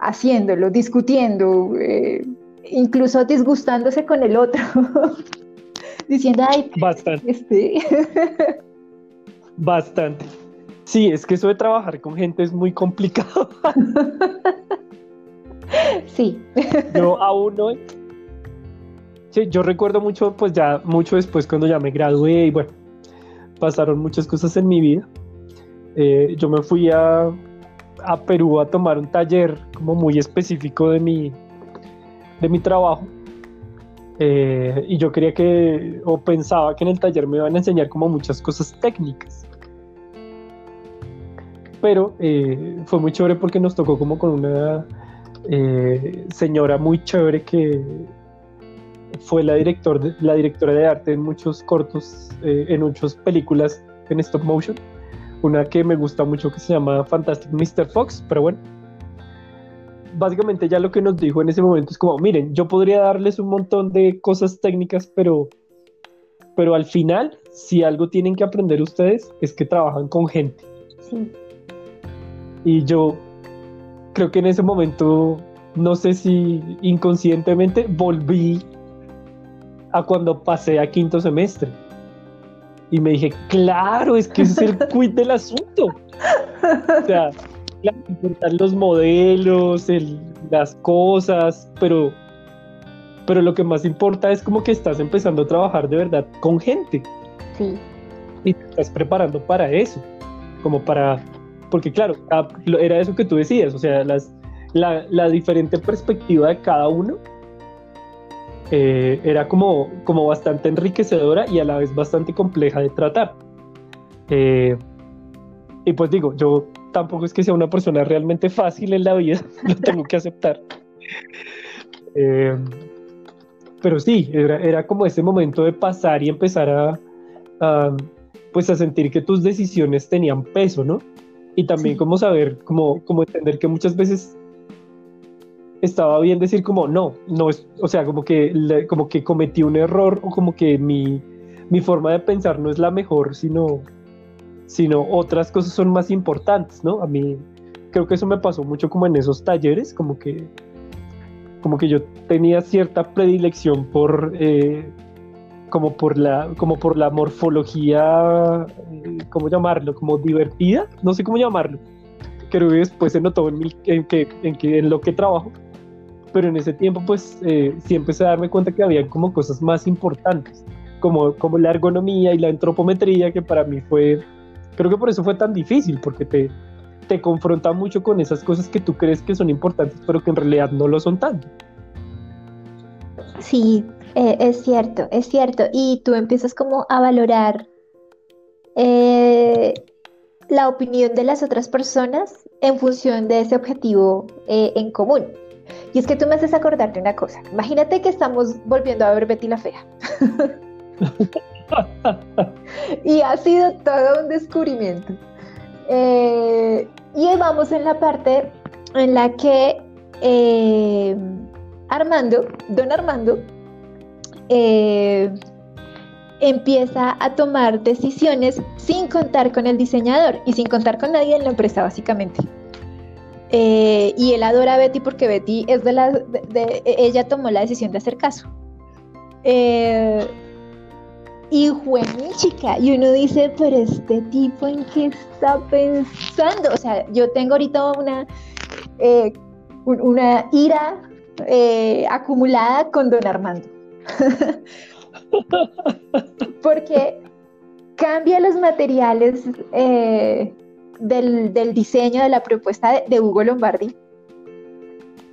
haciéndolo, discutiendo, eh, incluso disgustándose con el otro, diciendo, ay, bastante. Este". Bastante. Sí, es que eso de trabajar con gente es muy complicado. sí. Yo aún no. Sí, yo recuerdo mucho, pues ya mucho después cuando ya me gradué y bueno, pasaron muchas cosas en mi vida. Eh, yo me fui a, a, Perú a tomar un taller como muy específico de mi, de mi trabajo. Eh, y yo quería que, o pensaba que en el taller me iban a enseñar como muchas cosas técnicas. Pero eh, fue muy chévere porque nos tocó como con una señora muy chévere que fue la, director la directora de arte en muchos cortos, eh, en muchas películas en stop motion. Una que me gusta mucho que se llama Fantastic Mr. Fox, pero bueno. Básicamente ya lo que nos dijo en ese momento es como, miren, yo podría darles un montón de cosas técnicas, pero, pero al final, si algo tienen que aprender ustedes, es que trabajan con gente. Sí. Y yo creo que en ese momento, no sé si inconscientemente, volví a cuando pasé a quinto semestre. Y me dije, claro, es que ese es el quid del asunto. O sea, importan los modelos, las cosas, pero, pero lo que más importa es como que estás empezando a trabajar de verdad con gente. Sí. Y te estás preparando para eso, como para, porque claro, era eso que tú decías, o sea, las, la, la diferente perspectiva de cada uno eh, era como, como bastante enriquecedora y a la vez bastante compleja de tratar. Eh, y pues digo, yo tampoco es que sea una persona realmente fácil en la vida, lo tengo que aceptar. Eh, pero sí, era, era, como ese momento de pasar y empezar a, pues a sentir que tus decisiones tenían peso, ¿no? Y también como saber, como, como entender que muchas veces estaba bien decir como no, no es, o sea, como que, como que cometí un error o como que mi, mi forma de pensar no es la mejor, sino, sino otras cosas son más importantes, ¿no? A mí creo que eso me pasó mucho como en esos talleres, como que, como que yo tenía cierta predilección por, eh, como por la, como por la morfología, eh, ¿cómo llamarlo? Como divertida, no sé cómo llamarlo. Creo que después se notó en, en, que, en, que, en lo que trabajo, pero en ese tiempo pues eh, sí empecé a darme cuenta que había como cosas más importantes, como, como la ergonomía y la antropometría, que para mí fue, creo que por eso fue tan difícil, porque te, te confronta mucho con esas cosas que tú crees que son importantes, pero que en realidad no lo son tanto. Sí, eh, es cierto, es cierto. Y tú empiezas como a valorar eh, la opinión de las otras personas en función de ese objetivo en común. Y es que tú me haces acordarte una cosa. Imagínate que estamos volviendo a ver Betty la Fea. y ha sido todo un descubrimiento. y vamos en la parte en la que Armando, don Armando, eh, empieza a tomar decisiones sin contar con el diseñador y sin contar con nadie en la empresa, básicamente. Eh, y él adora a Betty porque Betty es de la. Ella tomó la decisión de hacer caso. Eh, y mi chica. Y uno dice, pero este tipo en qué está pensando. O sea, yo tengo ahorita una, una ira acumulada con don Armando. Porque cambia los materiales eh, del, diseño de la propuesta de, Hugo Lombardi,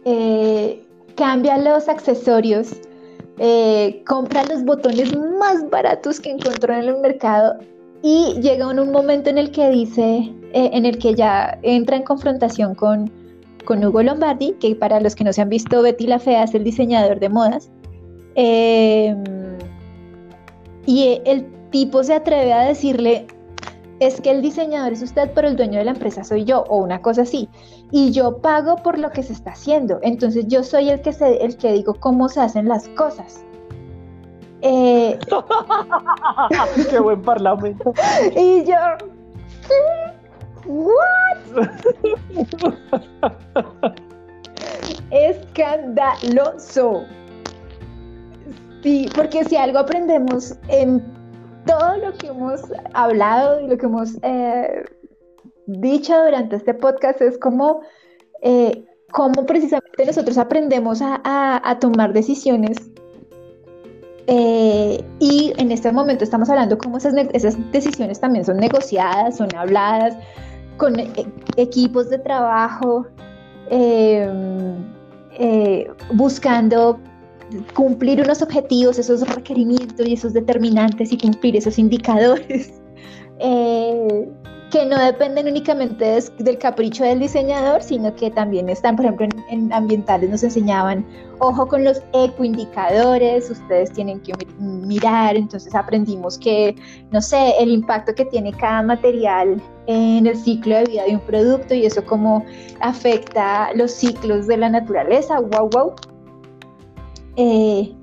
eh, cambia los accesorios, eh, compra los botones más baratos que encontró en el mercado y llega en un momento en el que dice, en el que ya entra en confrontación con, con Hugo Lombardi, que para los que no se han visto, Betty la Fea es el diseñador de modas, y el tipo se atreve a decirle, es que el diseñador es usted, pero el dueño de la empresa soy yo, o una cosa así. Y yo pago por lo que se está haciendo. Entonces yo soy el que, el que digo cómo se hacen las cosas. Eh, ¡Qué buen parlamento! y yo, ¿what? Escandaloso. Sí, porque si algo aprendemos en todo lo que hemos hablado y lo que hemos eh, dicho durante este podcast es como eh, cómo precisamente nosotros aprendemos a, tomar decisiones eh, y en este momento estamos hablando cómo esas, esas decisiones también son negociadas, son habladas con equipos de trabajo, buscando cumplir unos objetivos, esos requerimientos y esos determinantes y cumplir esos indicadores eh, que no dependen únicamente del capricho del diseñador, sino que también están, por ejemplo, en, ambientales nos enseñaban, ojo con los ecoindicadores, ustedes tienen que mirar, entonces aprendimos que, no sé, el impacto que tiene cada material en el ciclo de vida de un producto y eso cómo afecta los ciclos de la naturaleza, wow, wow. Eh,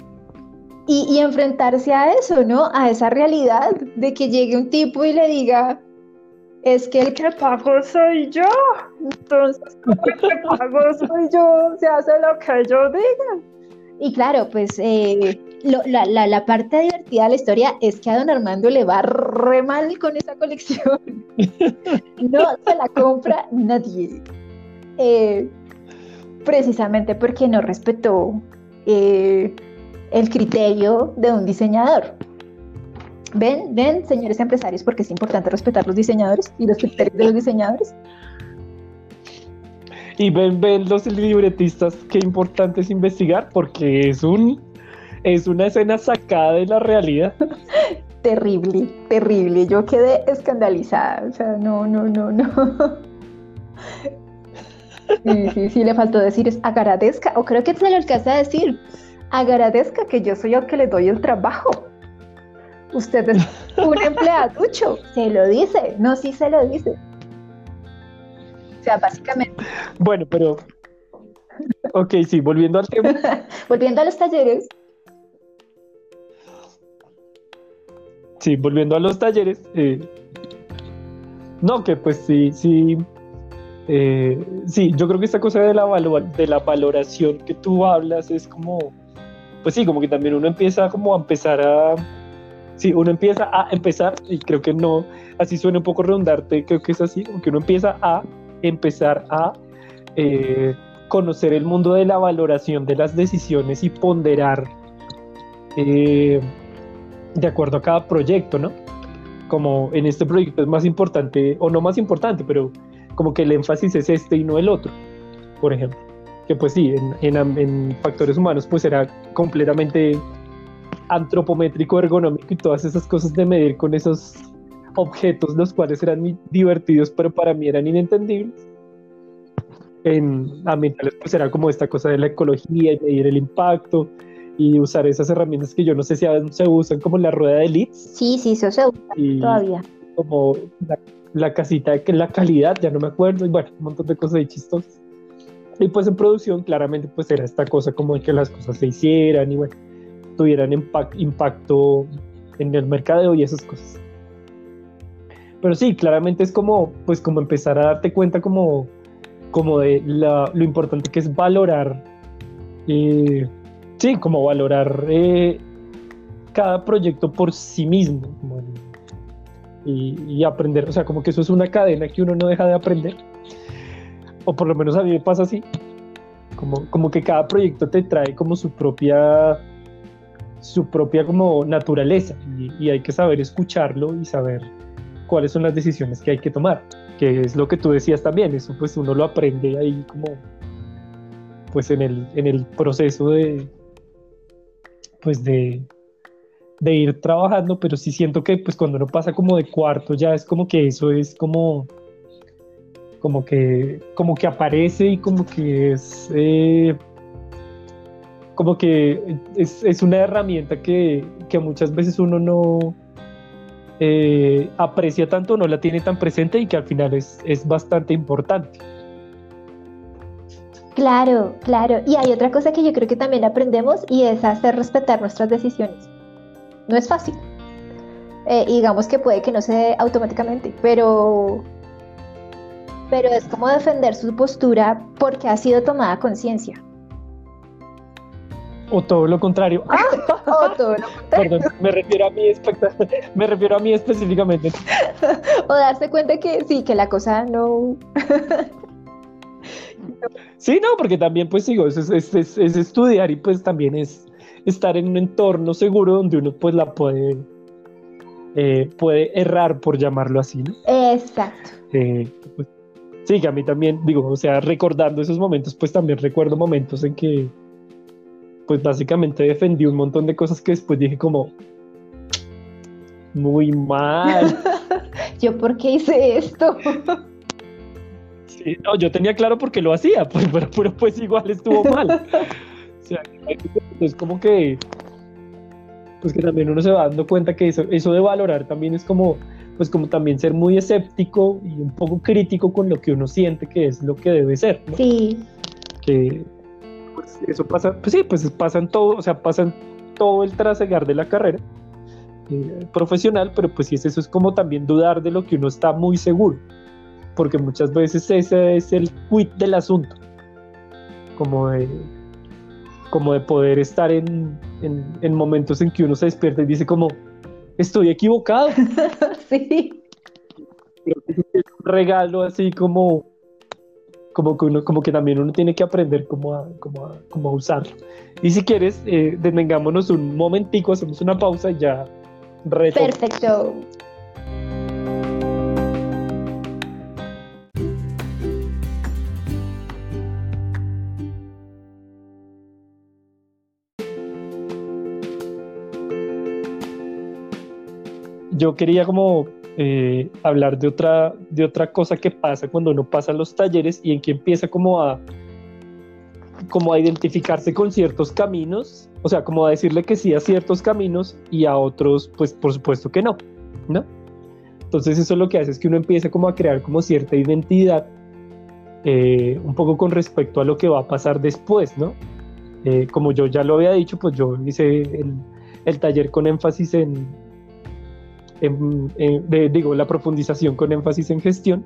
y, enfrentarse a eso, ¿no? A esa realidad de que llegue un tipo y le diga, es que el que pago soy yo. Entonces, el que pago soy yo, se hace lo que yo diga. Y claro, pues eh, la, la, parte divertida de la historia es que a don Armando le va re mal con esa colección. no se la compra nadie. Eh, precisamente porque no respetó eh, el criterio de un diseñador. ¿Ven? ¿Ven, señores empresarios, porque es importante respetar los diseñadores y los criterios de los diseñadores? Y ven, ven los libretistas, qué importante es investigar, porque es un es una escena sacada de la realidad. terrible, terrible. Yo quedé escandalizada. O sea, no, no, no, no. Sí, sí, sí, le faltó decir es agradezca, o creo que se lo alcanza a decir, agradezca que yo soy el que le doy el trabajo. Usted es un empleaducho, se lo dice, no, sí se lo dice. O sea, básicamente. Bueno, pero. Ok, sí, volviendo al tema. volviendo a los talleres. Sí, volviendo a los talleres. Eh, no, que pues sí, sí, eh, sí, yo creo que esta cosa de la, valoración que tú hablas es como, pues sí, como que también uno empieza como a empezar a, sí, uno empieza a empezar, y creo que no, así suena un poco redundante, creo que es así, como que uno empieza a empezar a eh, conocer el mundo de la valoración de las decisiones y ponderar eh, de acuerdo a cada proyecto, ¿no? Como en este proyecto es más importante, o no más importante, pero como que el énfasis es este y no el otro, por ejemplo. Que pues sí, en, en factores humanos pues era completamente antropométrico, ergonómico y todas esas cosas de medir con esos objetos, los cuales eran divertidos, pero para mí eran inentendibles. En ambientales, pues era como esta cosa de la ecología y medir el impacto y usar esas herramientas que yo no sé si se usan como la rueda de leads. Sí, sí, eso se usa todavía. Como la, casita de la calidad, ya no me acuerdo, y bueno, un montón de cosas de chistosas. Y pues en producción, claramente, pues era esta cosa como que las cosas se hicieran y bueno, tuvieran impacto en el mercado y esas cosas. Pero sí, claramente es como, pues como empezar a darte cuenta como, como de lo importante que es valorar, eh, sí, como valorar eh, cada proyecto por sí mismo y, y, aprender, o sea, como que eso es una cadena que uno no deja de aprender, o por lo menos a mí me pasa así, como, como que cada proyecto te trae como su propia su propia como naturaleza y, hay que saber escucharlo y saber cuáles son las decisiones que hay que tomar, que es lo que tú decías también, eso pues uno lo aprende ahí como pues en el, en el proceso de pues de, de ir trabajando, pero sí siento que pues cuando uno pasa como de cuarto ya es como que eso es como como que como que aparece y como que es eh, como que es, una herramienta que, muchas veces uno no eh, aprecia tanto, no la tiene tan presente y que al final es, es bastante importante. Claro, claro. Y hay otra cosa que yo creo que también aprendemos y es hacer respetar nuestras decisiones. No es fácil. Eh, digamos que puede que no se dé automáticamente, pero, pero es como defender su postura porque ha sido tomada conciencia. O todo lo contrario. o todo lo contrario. Perdón, me refiero a mí, me refiero a mí específicamente. o darse cuenta que sí, que la cosa no. sí, no, porque también, pues digo, es, es, estudiar y pues también es estar en un entorno seguro donde uno pues la puede, eh, puede errar, por llamarlo así, ¿no? Exacto. Eh, pues, sí, que a mí también, digo, o sea, recordando esos momentos, pues también recuerdo momentos en que pues básicamente defendí un montón de cosas que después dije como, muy mal. ¿Yo por qué hice esto? sí, no, yo tenía claro por qué lo hacía, pues, pero, pues igual estuvo mal. sea, es como que, pues que también uno se va dando cuenta que eso, eso de valorar también es como, pues como también ser muy escéptico y un poco crítico con lo que uno siente que es lo que debe ser. Sí. Que, pues eso pasa, pues sí, pues pasa en todo, o sea, pasa en todo el trasegar de la carrera eh, profesional, pero pues sí, eso es como también dudar de lo que uno está muy seguro, porque muchas veces ese es el quit del asunto, como de, como de poder estar en, en, momentos en que uno se despierta y dice como, estoy equivocado. sí. es un regalo así como como que uno, como que también uno tiene que aprender cómo a, cómo a, cómo a usarlo. Y si quieres, eh, detengámonos un momentico, hacemos una pausa y ya reto. Perfecto. Yo quería como eh, hablar de otra, de otra cosa que pasa cuando uno pasa los talleres y en que empieza como a, como a identificarse con ciertos caminos, o sea, como a decirle que sí a ciertos caminos y a otros, pues por supuesto que no, ¿no? Entonces eso lo que hace es que uno empieza como a crear como cierta identidad, eh, un poco con respecto a lo que va a pasar después, ¿no? Eh, como yo ya lo había dicho, pues yo hice el, el taller con énfasis en, digo, la profundización con énfasis en gestión.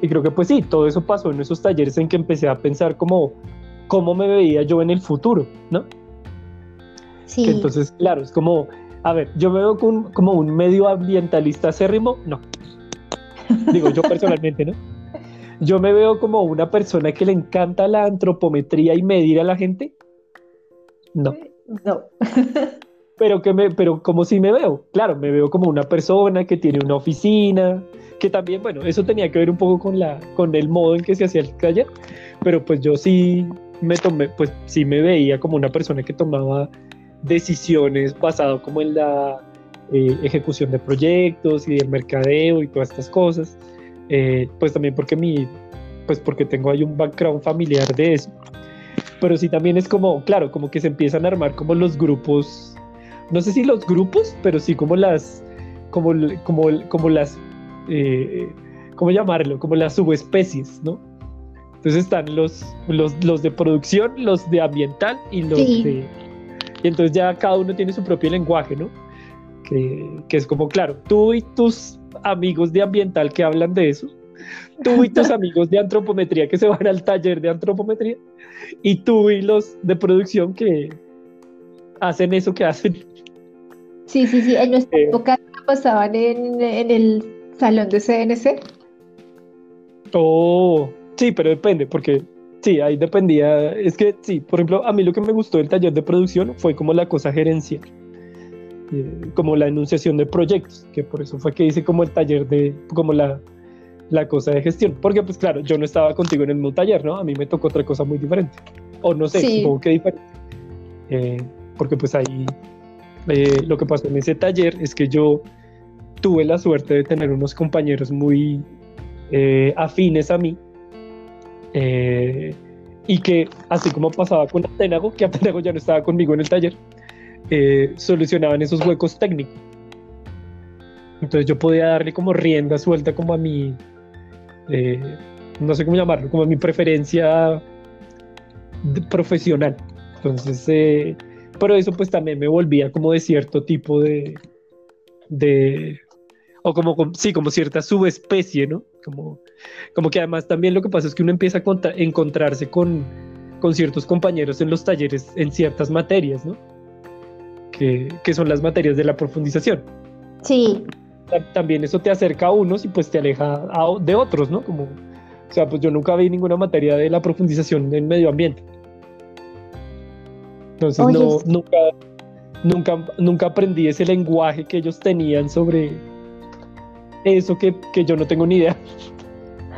Y creo que pues sí, todo eso pasó en esos talleres en que empecé a pensar como cómo me veía yo en el futuro, ¿no? Sí. entonces, claro, es como A ver, yo me veo como un medioambientalista acérrimo, no. Digo yo personalmente, ¿no? Yo me veo como una persona que le encanta la antropometría y medir a la gente. No. No. pero que me, pero como si me veo, claro, me veo como una persona que tiene una oficina, que también, bueno, eso tenía que ver un poco con la, con el modo en que se hacía el taller, pero pues yo sí me tomé, pues sí me veía como una persona que tomaba decisiones basado como en la eh, ejecución de proyectos y del mercadeo y todas estas cosas, eh, pues también porque mi, pues porque tengo ahí un background familiar de eso, pero sí también es como, claro, como que se empiezan a armar como los grupos, no sé si los grupos, pero sí como las, como, como, como las, eh, ¿cómo llamarlo? Como las subespecies, ¿no? Entonces están los, los, los de producción, los de ambiental y los de... Y entonces ya cada uno tiene su propio lenguaje, ¿no? Que, que, es como, claro, tú y tus amigos de ambiental que hablan de eso, tú y tus amigos de antropometría que se van al taller de antropometría, y tú y los de producción que hacen eso que hacen. Sí, sí, sí, en nuestra eh, época pasaban en, en el salón de CNC. Oh, Sí, pero depende, porque sí, ahí dependía. Es que sí, por ejemplo, a mí lo que me gustó del taller de producción fue como la cosa gerencial, eh, como la enunciación de proyectos, que por eso fue que hice como el taller de, como la, la cosa de gestión. Porque, pues claro, yo no estaba contigo en el mismo taller, ¿no? A mí me tocó otra cosa muy diferente. O no sé, supongo que diferente. Eh, porque, pues ahí eh, lo que pasó en ese taller es que yo tuve la suerte de tener unos compañeros muy afines a mí eh, y que, así como pasaba con Atenago, que Atenago ya no estaba conmigo en el taller, eh, solucionaban esos huecos técnicos. Entonces yo podía darle como rienda suelta como a mi, eh, no sé cómo llamarlo, como a mi preferencia profesional. Entonces, pero eso pues también me volvía como de cierto tipo de, de o como, sí, como cierta subespecie, ¿no? Como, como que además también lo que pasa es que uno empieza a encontrarse con, con ciertos compañeros en los talleres en ciertas materias, ¿no? Que, que son las materias de la profundización. Sí. También eso te acerca a unos y pues te aleja de otros, ¿no? Como, o sea, pues yo nunca vi ninguna materia de la profundización en medio ambiente. Entonces no, nunca, nunca, nunca aprendí ese lenguaje que ellos tenían sobre, eso que, que yo no tengo ni idea.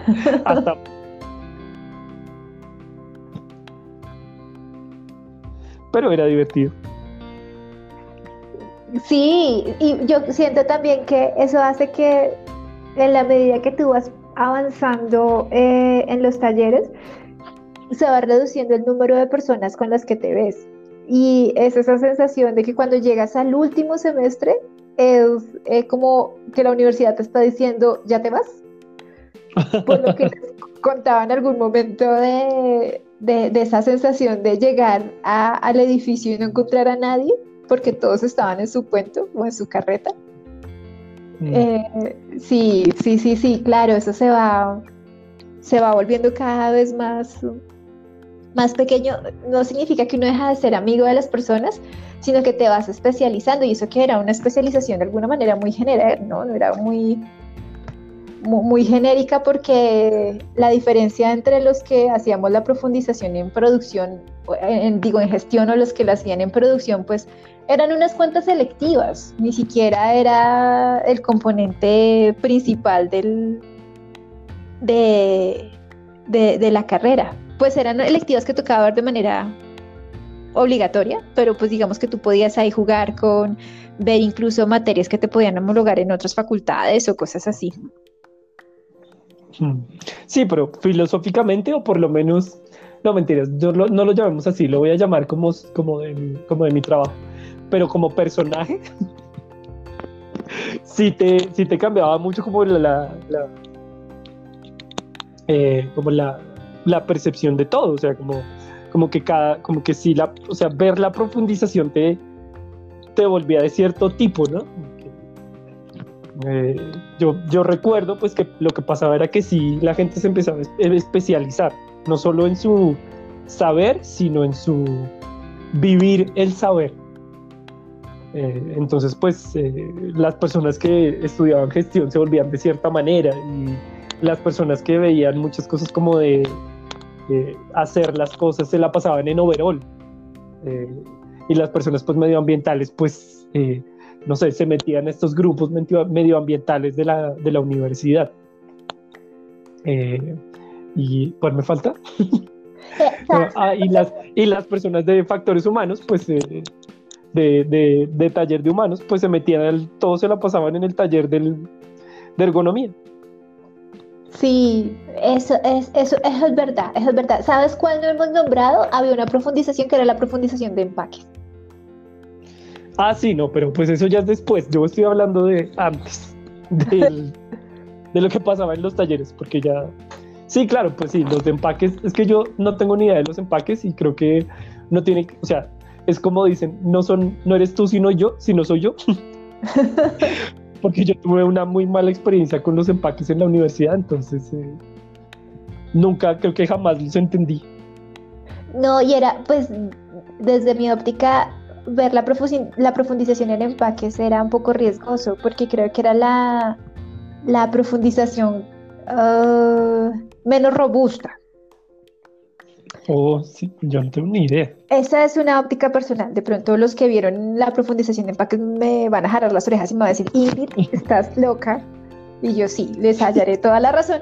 Hasta. Pero era divertido. Sí, y yo siento también que eso hace que en la medida que tú vas avanzando eh, en los talleres, se va reduciendo el número de personas con las que te ves. Y es esa sensación de que cuando llegas al último semestre, es eh, como que la universidad te está diciendo, ¿ya te vas? Por lo que les contaba en algún momento de, esa sensación de llegar al edificio y no encontrar a nadie, porque todos estaban en su cuento o en su carreta. Mm. Eh, sí, sí, sí, sí, claro, eso se va, se va volviendo cada vez más, más pequeño. No significa que uno deja de ser amigo de las personas, sino que te vas especializando y eso que era una especialización de alguna manera muy general, ¿no? Era muy, muy, genérica porque la diferencia entre los que hacíamos la profundización en producción, digo en gestión o los que la hacían en producción, pues eran unas cuentas selectivas, ni siquiera era el componente principal del, de, de, de la carrera, pues eran electivas que tocaba ver de manera obligatoria, pero pues digamos que tú podías ahí jugar con ver incluso materias que te podían homologar en otras facultades o cosas así. Hmm. Sí, pero filosóficamente o por lo menos, no mentiras, yo no lo llamemos así, lo voy a llamar como, como, de, como de mi trabajo, pero como personaje, sí, te, sí te cambiaba mucho como la, eh, como la, la percepción de todo, o sea, como como que cada, como que sí, la, o sea, ver la profundización te, te volvía de cierto tipo, ¿no? Eh, yo, yo recuerdo pues que lo que pasaba era que sí, la gente se empezaba a especializar, no solo en su saber, sino en su vivir el saber. Eh, entonces, pues eh, las personas que estudiaban gestión se volvían de cierta manera y las personas que veían muchas cosas como de hacer las cosas se la pasaban en overall. y las personas pues medioambientales pues, no sé, se metían en estos grupos medioambientales de la, de la universidad. y pues me falta. Ah, y, las, y las personas de factores humanos, pues de, de, taller de humanos, pues se metían, todos se la pasaban en el taller del, de ergonomía. Sí, eso es, eso, es verdad, eso es verdad. ¿Sabes cuál no hemos nombrado? Había una profundización que era la profundización de empaques. Ah, sí, no, pero pues eso ya es después. Yo estoy hablando de antes, de lo que pasaba en los talleres, porque ya... Sí, claro, pues sí, los de empaques, es que yo no tengo ni idea de los empaques y creo que no tiene, o sea, es como dicen, no son, no eres tú sino yo, sino soy yo. Porque yo tuve una muy mala experiencia con los empaques en la universidad, entonces eh, nunca, creo que jamás los entendí. No, y era, pues, desde mi óptica, ver la, la profundización en empaques era un poco riesgoso, porque creo que era la, la profundización ah, menos robusta. Oh, sí, yo no tengo ni idea. Esa es una óptica personal. De pronto los que vieron la profundización de empaques me van a jalar las orejas y me van a decir, Ingrid, estás loca. Y yo sí, les hallaré toda la razón.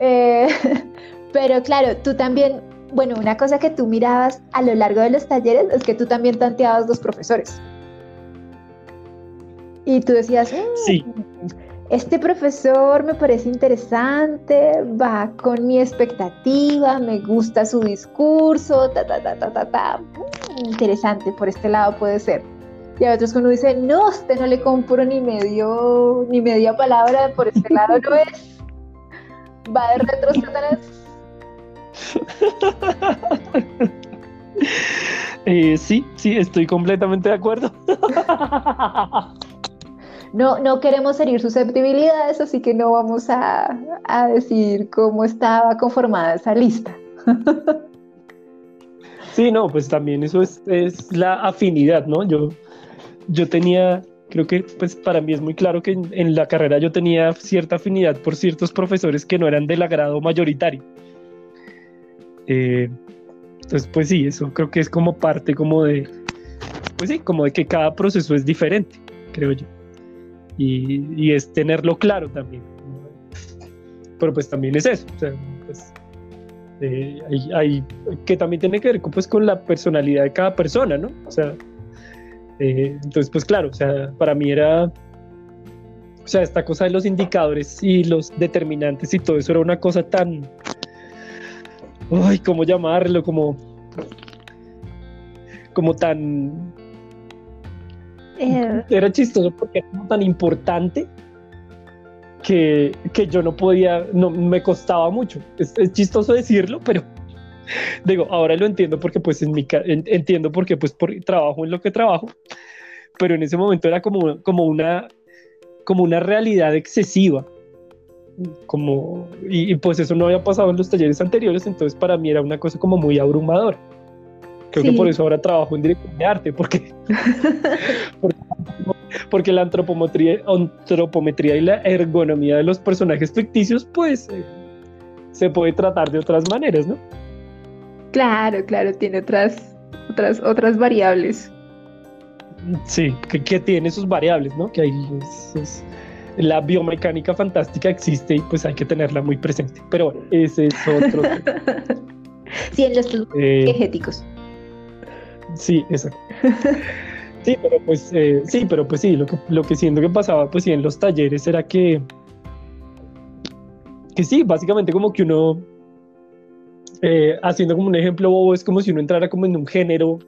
Eh, pero claro, tú también, bueno, una cosa que tú mirabas a lo largo de los talleres es que tú también tanteabas los profesores. Y tú decías, sí. Este profesor me parece interesante, va con mi expectativa, me gusta su discurso, ta, ta, ta, ta, ta, ta. Mm, interesante, por este lado puede ser. Y a otros uno dice, no, usted no le compro ni medio, ni media palabra, por este lado no es. Va de retro eh, sí, sí, estoy completamente de acuerdo. no, no queremos herir susceptibilidades, así que no vamos a, decir cómo estaba conformada esa lista. Sí, no, pues también eso es, la afinidad, ¿no? Yo, yo tenía, creo que pues para mí es muy claro que en, la carrera yo tenía cierta afinidad por ciertos profesores que no eran del agrado mayoritario. Eh, entonces, pues sí, eso creo que es como parte como de, pues sí, como de que cada proceso es diferente, creo yo y, es tenerlo claro también. Pero pues también es eso, pues, eh, hay, que también tiene que ver pues, con la personalidad de cada persona, ¿no? O sea, eh, entonces pues claro, o sea, para mí era, o sea, esta cosa de los indicadores y los determinantes y todo eso era una cosa tan, ay, ¿cómo llamarlo? Como, como tan eh, era chistoso porque era tan importante que, que, yo no podía, no me costaba mucho. Es, chistoso decirlo, pero digo, ahora lo entiendo porque pues en mi, entiendo porque pues por, trabajo en lo que trabajo, pero en ese momento era como, como, una, como una realidad excesiva. Como, y pues eso no había pasado en los talleres anteriores, entonces para mí era una cosa como muy abrumadora. Creo que por eso ahora trabajo en dirección de arte, porque, porque, la antropometría, antropometría y la ergonomía de los personajes ficticios, pues eh, se puede tratar de otras maneras, ¿no? Claro, claro, tiene otras, otras, otras variables. Sí, que, tiene sus variables, ¿no? Que hay la biomecánica fantástica existe y pues hay que tenerla muy presente. Pero bueno, ese es otro. sí, en los eh, energéticos. Sí, exacto. Sí, pero pues eh, sí, pero pues sí, lo que, lo que siento que pasaba pues sí en los talleres era que que sí, básicamente como que uno eh, haciendo como un ejemplo bobo es como si uno entrara como en un género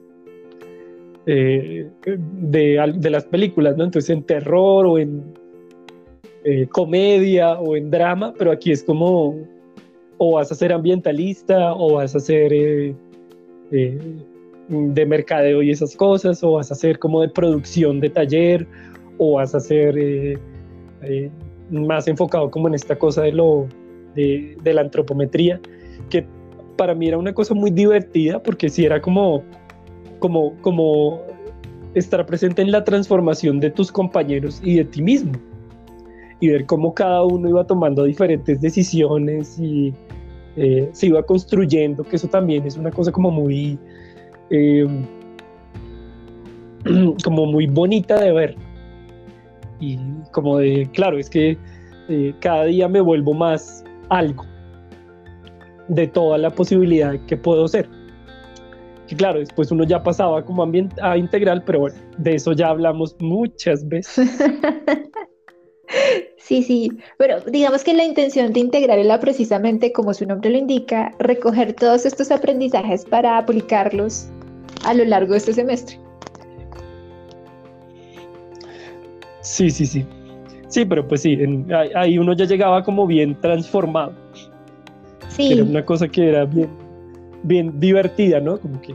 eh, de, de, las películas, ¿no? Entonces en terror o en comedia o en drama, pero aquí es como o vas a ser ambientalista o vas a ser de mercadeo y esas cosas, o vas a hacer como de producción de taller, o vas a hacer eh, eh, más enfocado como en esta cosa de, lo, de, la antropometría, que para mí era una cosa muy divertida, porque si era como, como, como estar presente en la transformación de tus compañeros y de ti mismo. Y ver cómo cada uno iba tomando diferentes decisiones y eh, se iba construyendo, que eso también es una cosa como muy, eh, como muy bonita de ver. Y como de, claro, es que eh, cada día me vuelvo más algo de toda la posibilidad que puedo ser. Que claro, después uno ya pasaba como a integral, pero bueno, de eso ya hablamos muchas veces. Sí, sí, pero digamos que la intención de integrar era precisamente, como su nombre lo indica, recoger todos estos aprendizajes para aplicarlos a lo largo de este semestre. Sí, sí, sí. Sí, pero pues sí, ahí uno ya llegaba como bien transformado. Sí. Era una cosa que era bien, bien divertida, ¿no? Como que,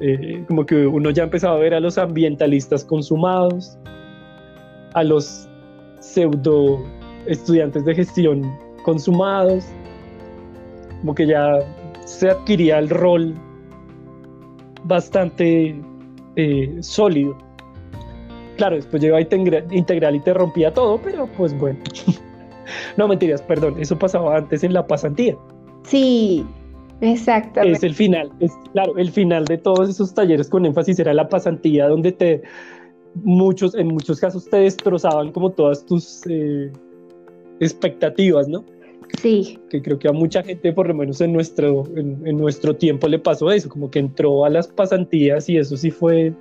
eh, como que uno ya empezaba a ver a los ambientalistas consumados, a los pseudo estudiantes de gestión consumados, como que ya se adquiría el rol bastante eh, sólido. Claro, después llegaba integral y te rompía todo, pero pues bueno. no mentiras, perdón, eso pasaba antes en la pasantía. Sí, exactamente. Es el final, es claro, el final de todos esos talleres con énfasis era la pasantía donde te muchos, en muchos casos te destrozaban como todas tus eh, expectativas, ¿no? Sí. Que creo que a mucha gente, por lo menos en nuestro, en, nuestro tiempo, le pasó eso, como que entró a las pasantías y eso sí fue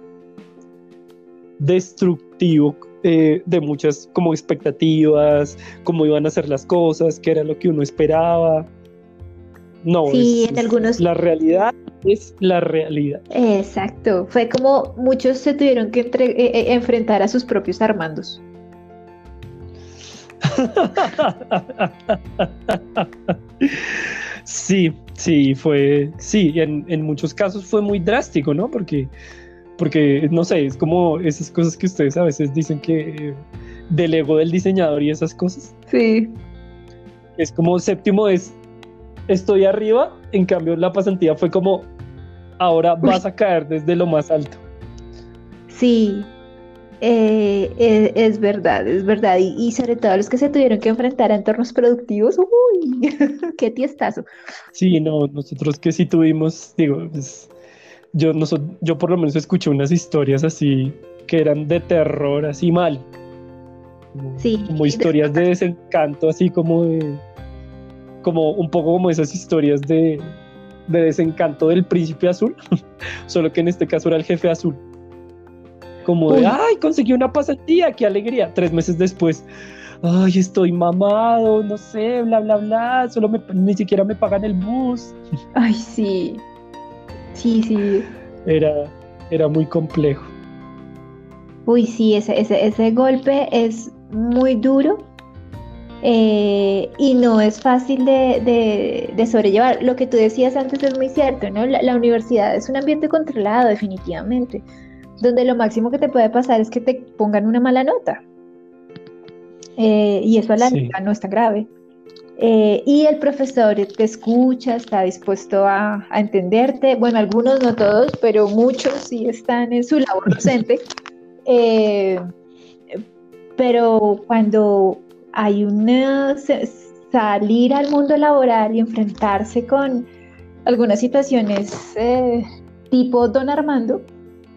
destructivo eh, de muchas como expectativas, cómo iban a ser las cosas, qué era lo que uno esperaba. No, sí, en algunos... la realidad es la realidad. Exacto, fue como muchos se tuvieron que eh, eh, enfrentar a sus propios Armandos. Sí, sí, fue, sí, en, en, muchos casos fue muy drástico, ¿no? Porque, porque, no sé, es como esas cosas que ustedes a veces dicen que del ego del diseñador y esas cosas. Sí. Es como séptimo es estoy arriba, en cambio la pasantía fue como, ahora vas a caer desde lo más alto. Sí, eh, eh, es verdad, es verdad. Y, sobre todo los que se tuvieron que enfrentar a entornos productivos, uy, qué tiestazo. Sí, no, nosotros que sí tuvimos, digo, pues, yo, no, yo por lo menos escuché unas historias así que eran de terror, así mal. sí. Como historias de desencanto, así como de como un poco como esas historias de, desencanto del príncipe azul, solo que en este caso era el jefe azul. Como de, ay, conseguí una pasantía, qué alegría. Tres meses después, ay, estoy mamado, no sé, bla, bla, bla, solo ni siquiera me pagan el bus. Ay, sí, sí, sí. Era, era muy complejo. Uy, sí, ese, ese, ese golpe es muy duro eh, y no es fácil de, sobrellevar. Lo que tú decías antes es muy cierto, ¿no? La, universidad es un ambiente controlado, definitivamente, donde lo máximo que te puede pasar es que te pongan una mala nota. Eh, y eso a la no está grave. Eh, y el profesor te escucha, está dispuesto a, a, entenderte. Bueno, algunos, no todos, pero muchos sí están en su labor docente. pero cuando hay una salir al mundo laboral y enfrentarse con algunas situaciones eh, tipo Don Armando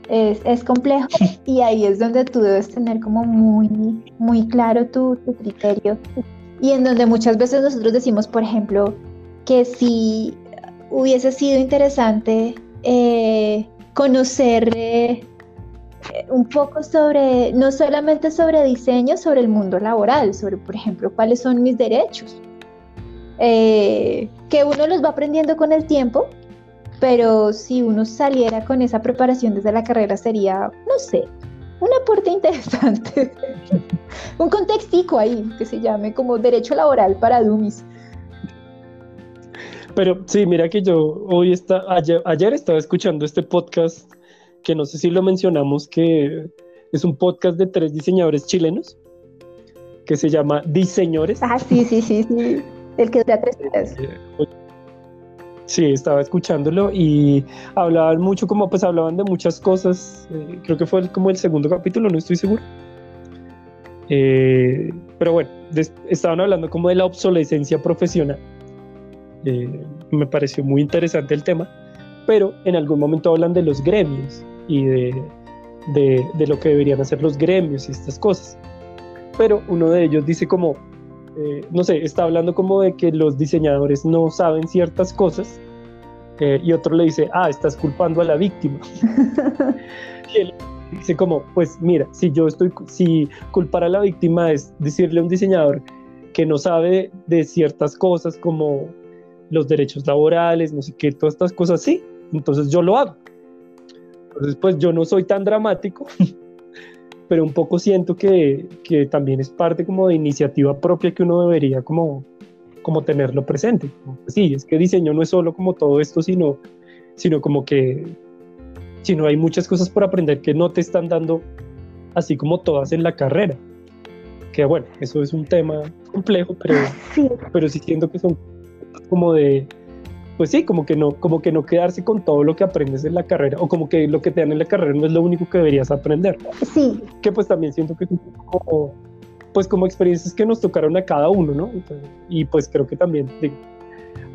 es, complejo y ahí es donde tú debes tener como muy, muy claro tu, criterio. Y en donde muchas veces nosotros decimos, por ejemplo, que si hubiese sido interesante eh, conocer eh, un poco sobre, no solamente sobre diseño, sobre el mundo laboral, sobre, por ejemplo, cuáles son mis derechos, eh, que uno los va aprendiendo con el tiempo, pero si uno saliera con esa preparación desde la carrera sería, no sé, un aporte interesante, un contextico ahí que se llame como derecho laboral para dummies. Pero sí, mira que yo hoy está, ayer estaba escuchando este podcast que no sé si lo mencionamos, que es un podcast de tres diseñadores chilenos que se llama Diseñores. Ah, sí, sí, sí, sí. El que dura tres horas. Sí, estaba escuchándolo y hablaban mucho, como pues hablaban de muchas cosas. Eh, creo que fue como el segundo capítulo, no estoy seguro. Eh, pero bueno, estaban hablando como de la obsolescencia profesional. Eh, me pareció muy interesante el tema, pero en algún momento hablan de los gremios y de, de, de lo que deberían hacer los gremios y estas cosas. Pero uno de ellos dice como, eh, no sé, está hablando como de que los diseñadores no saben ciertas cosas eh, y otro le dice, ah, estás culpando a la víctima. y él dice como, pues mira, si yo estoy, si culpar a la víctima es decirle a un diseñador que no sabe de ciertas cosas como los derechos laborales, no sé qué, todas estas cosas, sí, entonces yo lo hago. Entonces, pues yo no soy tan dramático pero un poco siento que, que, también es parte como de iniciativa propia que uno debería como, como tenerlo presente. Sí, es que diseño no es solo como todo esto, sino, sino como que sino hay muchas cosas por aprender que no te están dando así como todas en la carrera. Que bueno, eso es un tema complejo, pero sí, pero sí siento que son como de, pues sí, como que no, como que no quedarse con todo lo que aprendes en la carrera, o como que lo que te dan en la carrera no es lo único que deberías aprender. Sí. Que pues también siento que como, pues como experiencias que nos tocaron a cada uno, ¿no? y pues creo que también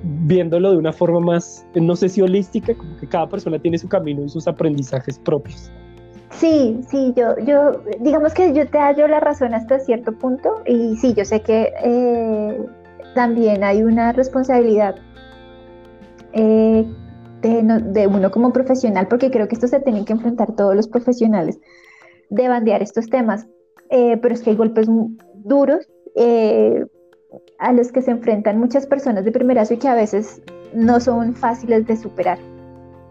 viéndolo de una forma más, no sé si holística, como que cada persona tiene su camino y sus aprendizajes propios. Sí, sí, yo, yo, digamos que yo te hallo la razón hasta cierto punto y sí, yo sé que eh, también hay una responsabilidad eh, de, uno como profesional, porque creo que esto se tienen que enfrentar todos los profesionales, de bandear estos temas. Eh, pero es que hay golpes duros eh, a los que se enfrentan muchas personas de primerazo y que a veces no son fáciles de superar.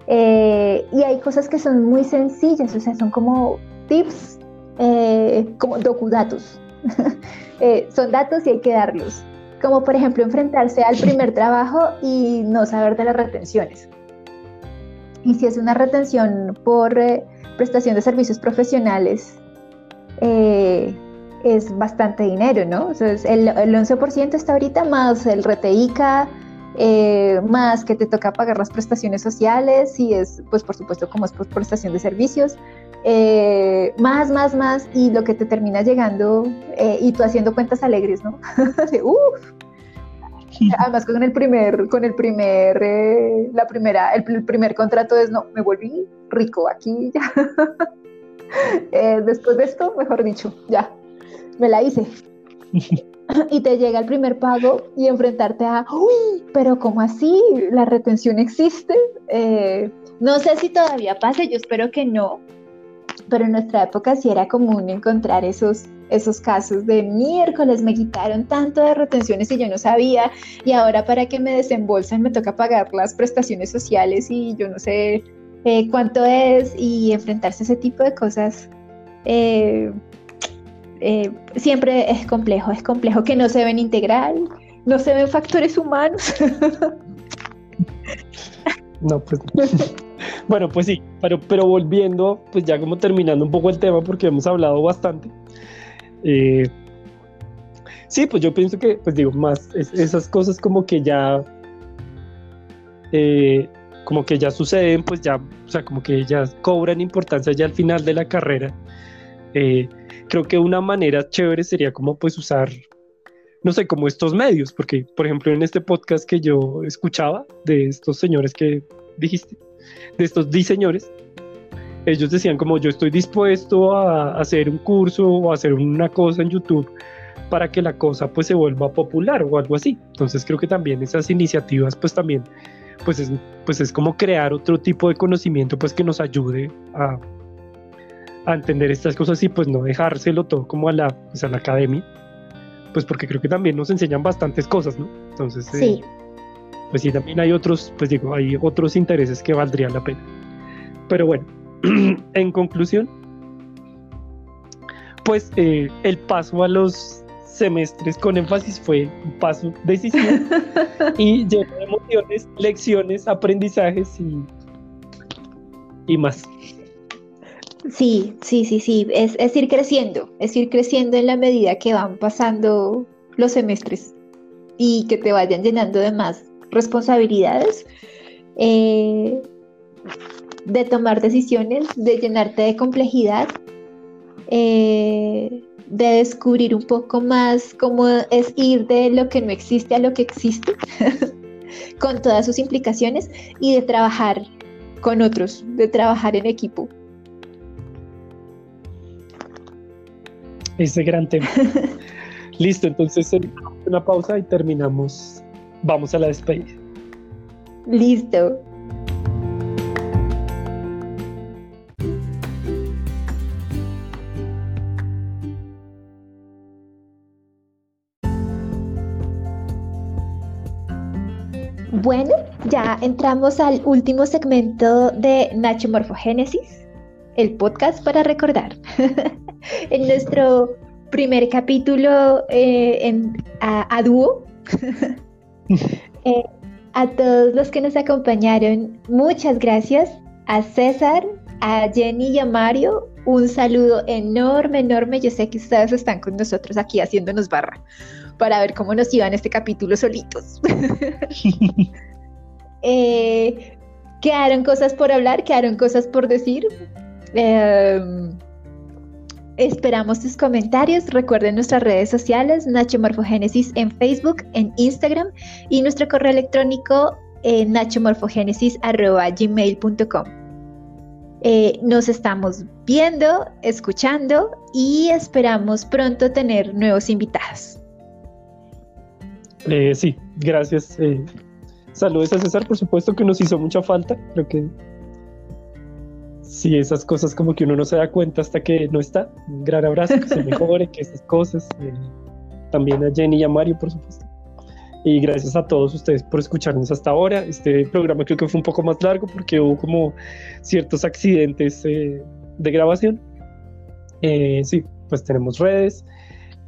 y hay cosas que son muy sencillas, o sea, son como tips, como docudatos. son datos y hay que darlos como por ejemplo enfrentarse al primer trabajo y no saber de las retenciones. Y si es una retención por eh, prestación de servicios profesionales, eh, es bastante dinero, ¿no? Entonces, el, el 11% está ahorita más el RTICA, eh, más que te toca pagar las prestaciones sociales, y es, pues por supuesto, como es por prestación de servicios, más, más, más, y lo que te termina llegando, y tú haciendo cuentas alegres, ¿no? de, Además con el primer, con el primer, eh, la primera, el, primer contrato es no, me volví rico aquí ya. Eh, después de esto, mejor dicho, ya, me la hice. y te llega el primer pago y enfrentarte a, uy, pero ¿cómo así? ¿La retención existe? Eh, no sé si todavía pase, yo espero que no, pero en nuestra época sí era común encontrar esos, esos casos de miércoles me quitaron tanto de retenciones y yo no sabía y ahora para que me desembolsen me toca pagar las prestaciones sociales y yo no sé eh, cuánto es y enfrentarse a ese tipo de cosas eh, eh, siempre es complejo, es complejo que no se ven integral, no se ven factores humanos. no, pues bueno, pues sí, pero, pero volviendo, pues ya como terminando un poco el tema, porque hemos hablado bastante. Eh, sí, pues yo pienso que, pues digo, más esas cosas como que ya, eh, como que ya suceden, pues ya, o sea, como que ya cobran importancia ya al final de la carrera. Eh, creo que una manera chévere sería como pues usar, no sé, como estos medios, porque por ejemplo en este podcast que yo escuchaba de estos señores que dijiste, de estos diseñadores, ellos decían como yo estoy dispuesto a hacer un curso o hacer una cosa en YouTube para que la cosa pues se vuelva popular o algo así. Entonces creo que también esas iniciativas pues también pues es, pues es como crear otro tipo de conocimiento pues que nos ayude a, a entender estas cosas y pues no dejárselo todo como a la, pues, a la academia, pues porque creo que también nos enseñan bastantes cosas, ¿no? Entonces, sí. Eh, pues sí, también hay otros, pues digo, hay otros intereses que valdrían la pena. Pero bueno, en conclusión, pues eh, el paso a los semestres con énfasis fue un paso decisivo y lleno de emociones, lecciones, aprendizajes y, y más. Sí, sí, sí, sí, es, es ir creciendo, es ir creciendo en la medida que van pasando los semestres y que te vayan llenando de más responsabilidades, eh, de tomar decisiones, de llenarte de complejidad, eh, de descubrir un poco más cómo es ir de lo que no existe a lo que existe, con todas sus implicaciones, y de trabajar con otros, de trabajar en equipo. Ese gran tema. Listo, entonces una pausa y terminamos. Vamos a la despedida. Listo. Bueno, ya entramos al último segmento de Nacho Morfogénesis, el podcast para recordar. en nuestro primer capítulo eh, en, a, dúo, eh, a todos los que nos acompañaron, muchas gracias. A César, a Jenny y a Mario, un saludo enorme, enorme. Yo sé que ustedes están con nosotros aquí haciéndonos barra para ver cómo nos iban este capítulo solitos. Eh, quedaron cosas por hablar, quedaron cosas por decir. Em, esperamos tus comentarios. Recuerden nuestras redes sociales, Nacho Morfogénesis en Facebook, en Instagram y nuestro correo electrónico eh, nachomorfogenesis.gmail.com. Eh, nos estamos viendo, escuchando y esperamos pronto tener nuevos invitados. Eh, sí, gracias. Eh, saludos a César, por supuesto que nos hizo mucha falta. Creo que sí, esas cosas como que uno no se da cuenta hasta que no está. Un gran abrazo, que se mejore, que esas cosas. Eh, también a Jenny y a Mario, por supuesto. Y gracias a todos ustedes por escucharnos hasta ahora. Este programa creo que fue un poco más largo porque hubo como ciertos accidentes de grabación. sí, pues tenemos redes.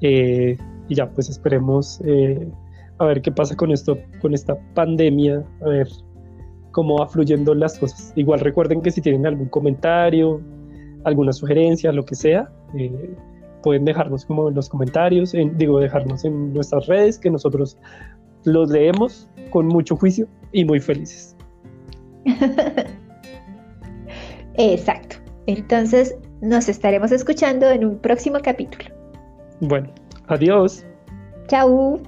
y ya, pues esperemos a ver qué pasa con esto, con esta pandemia, a ver cómo va fluyendo las cosas. Igual recuerden que si tienen algún comentario, alguna sugerencia, lo que sea, eh, pueden dejarnos como en los comentarios, digo, dejarnos en nuestras redes, que nosotros los leemos con mucho juicio y muy felices. Exacto. Entonces nos estaremos escuchando en un próximo capítulo. Bueno, adiós. Chao.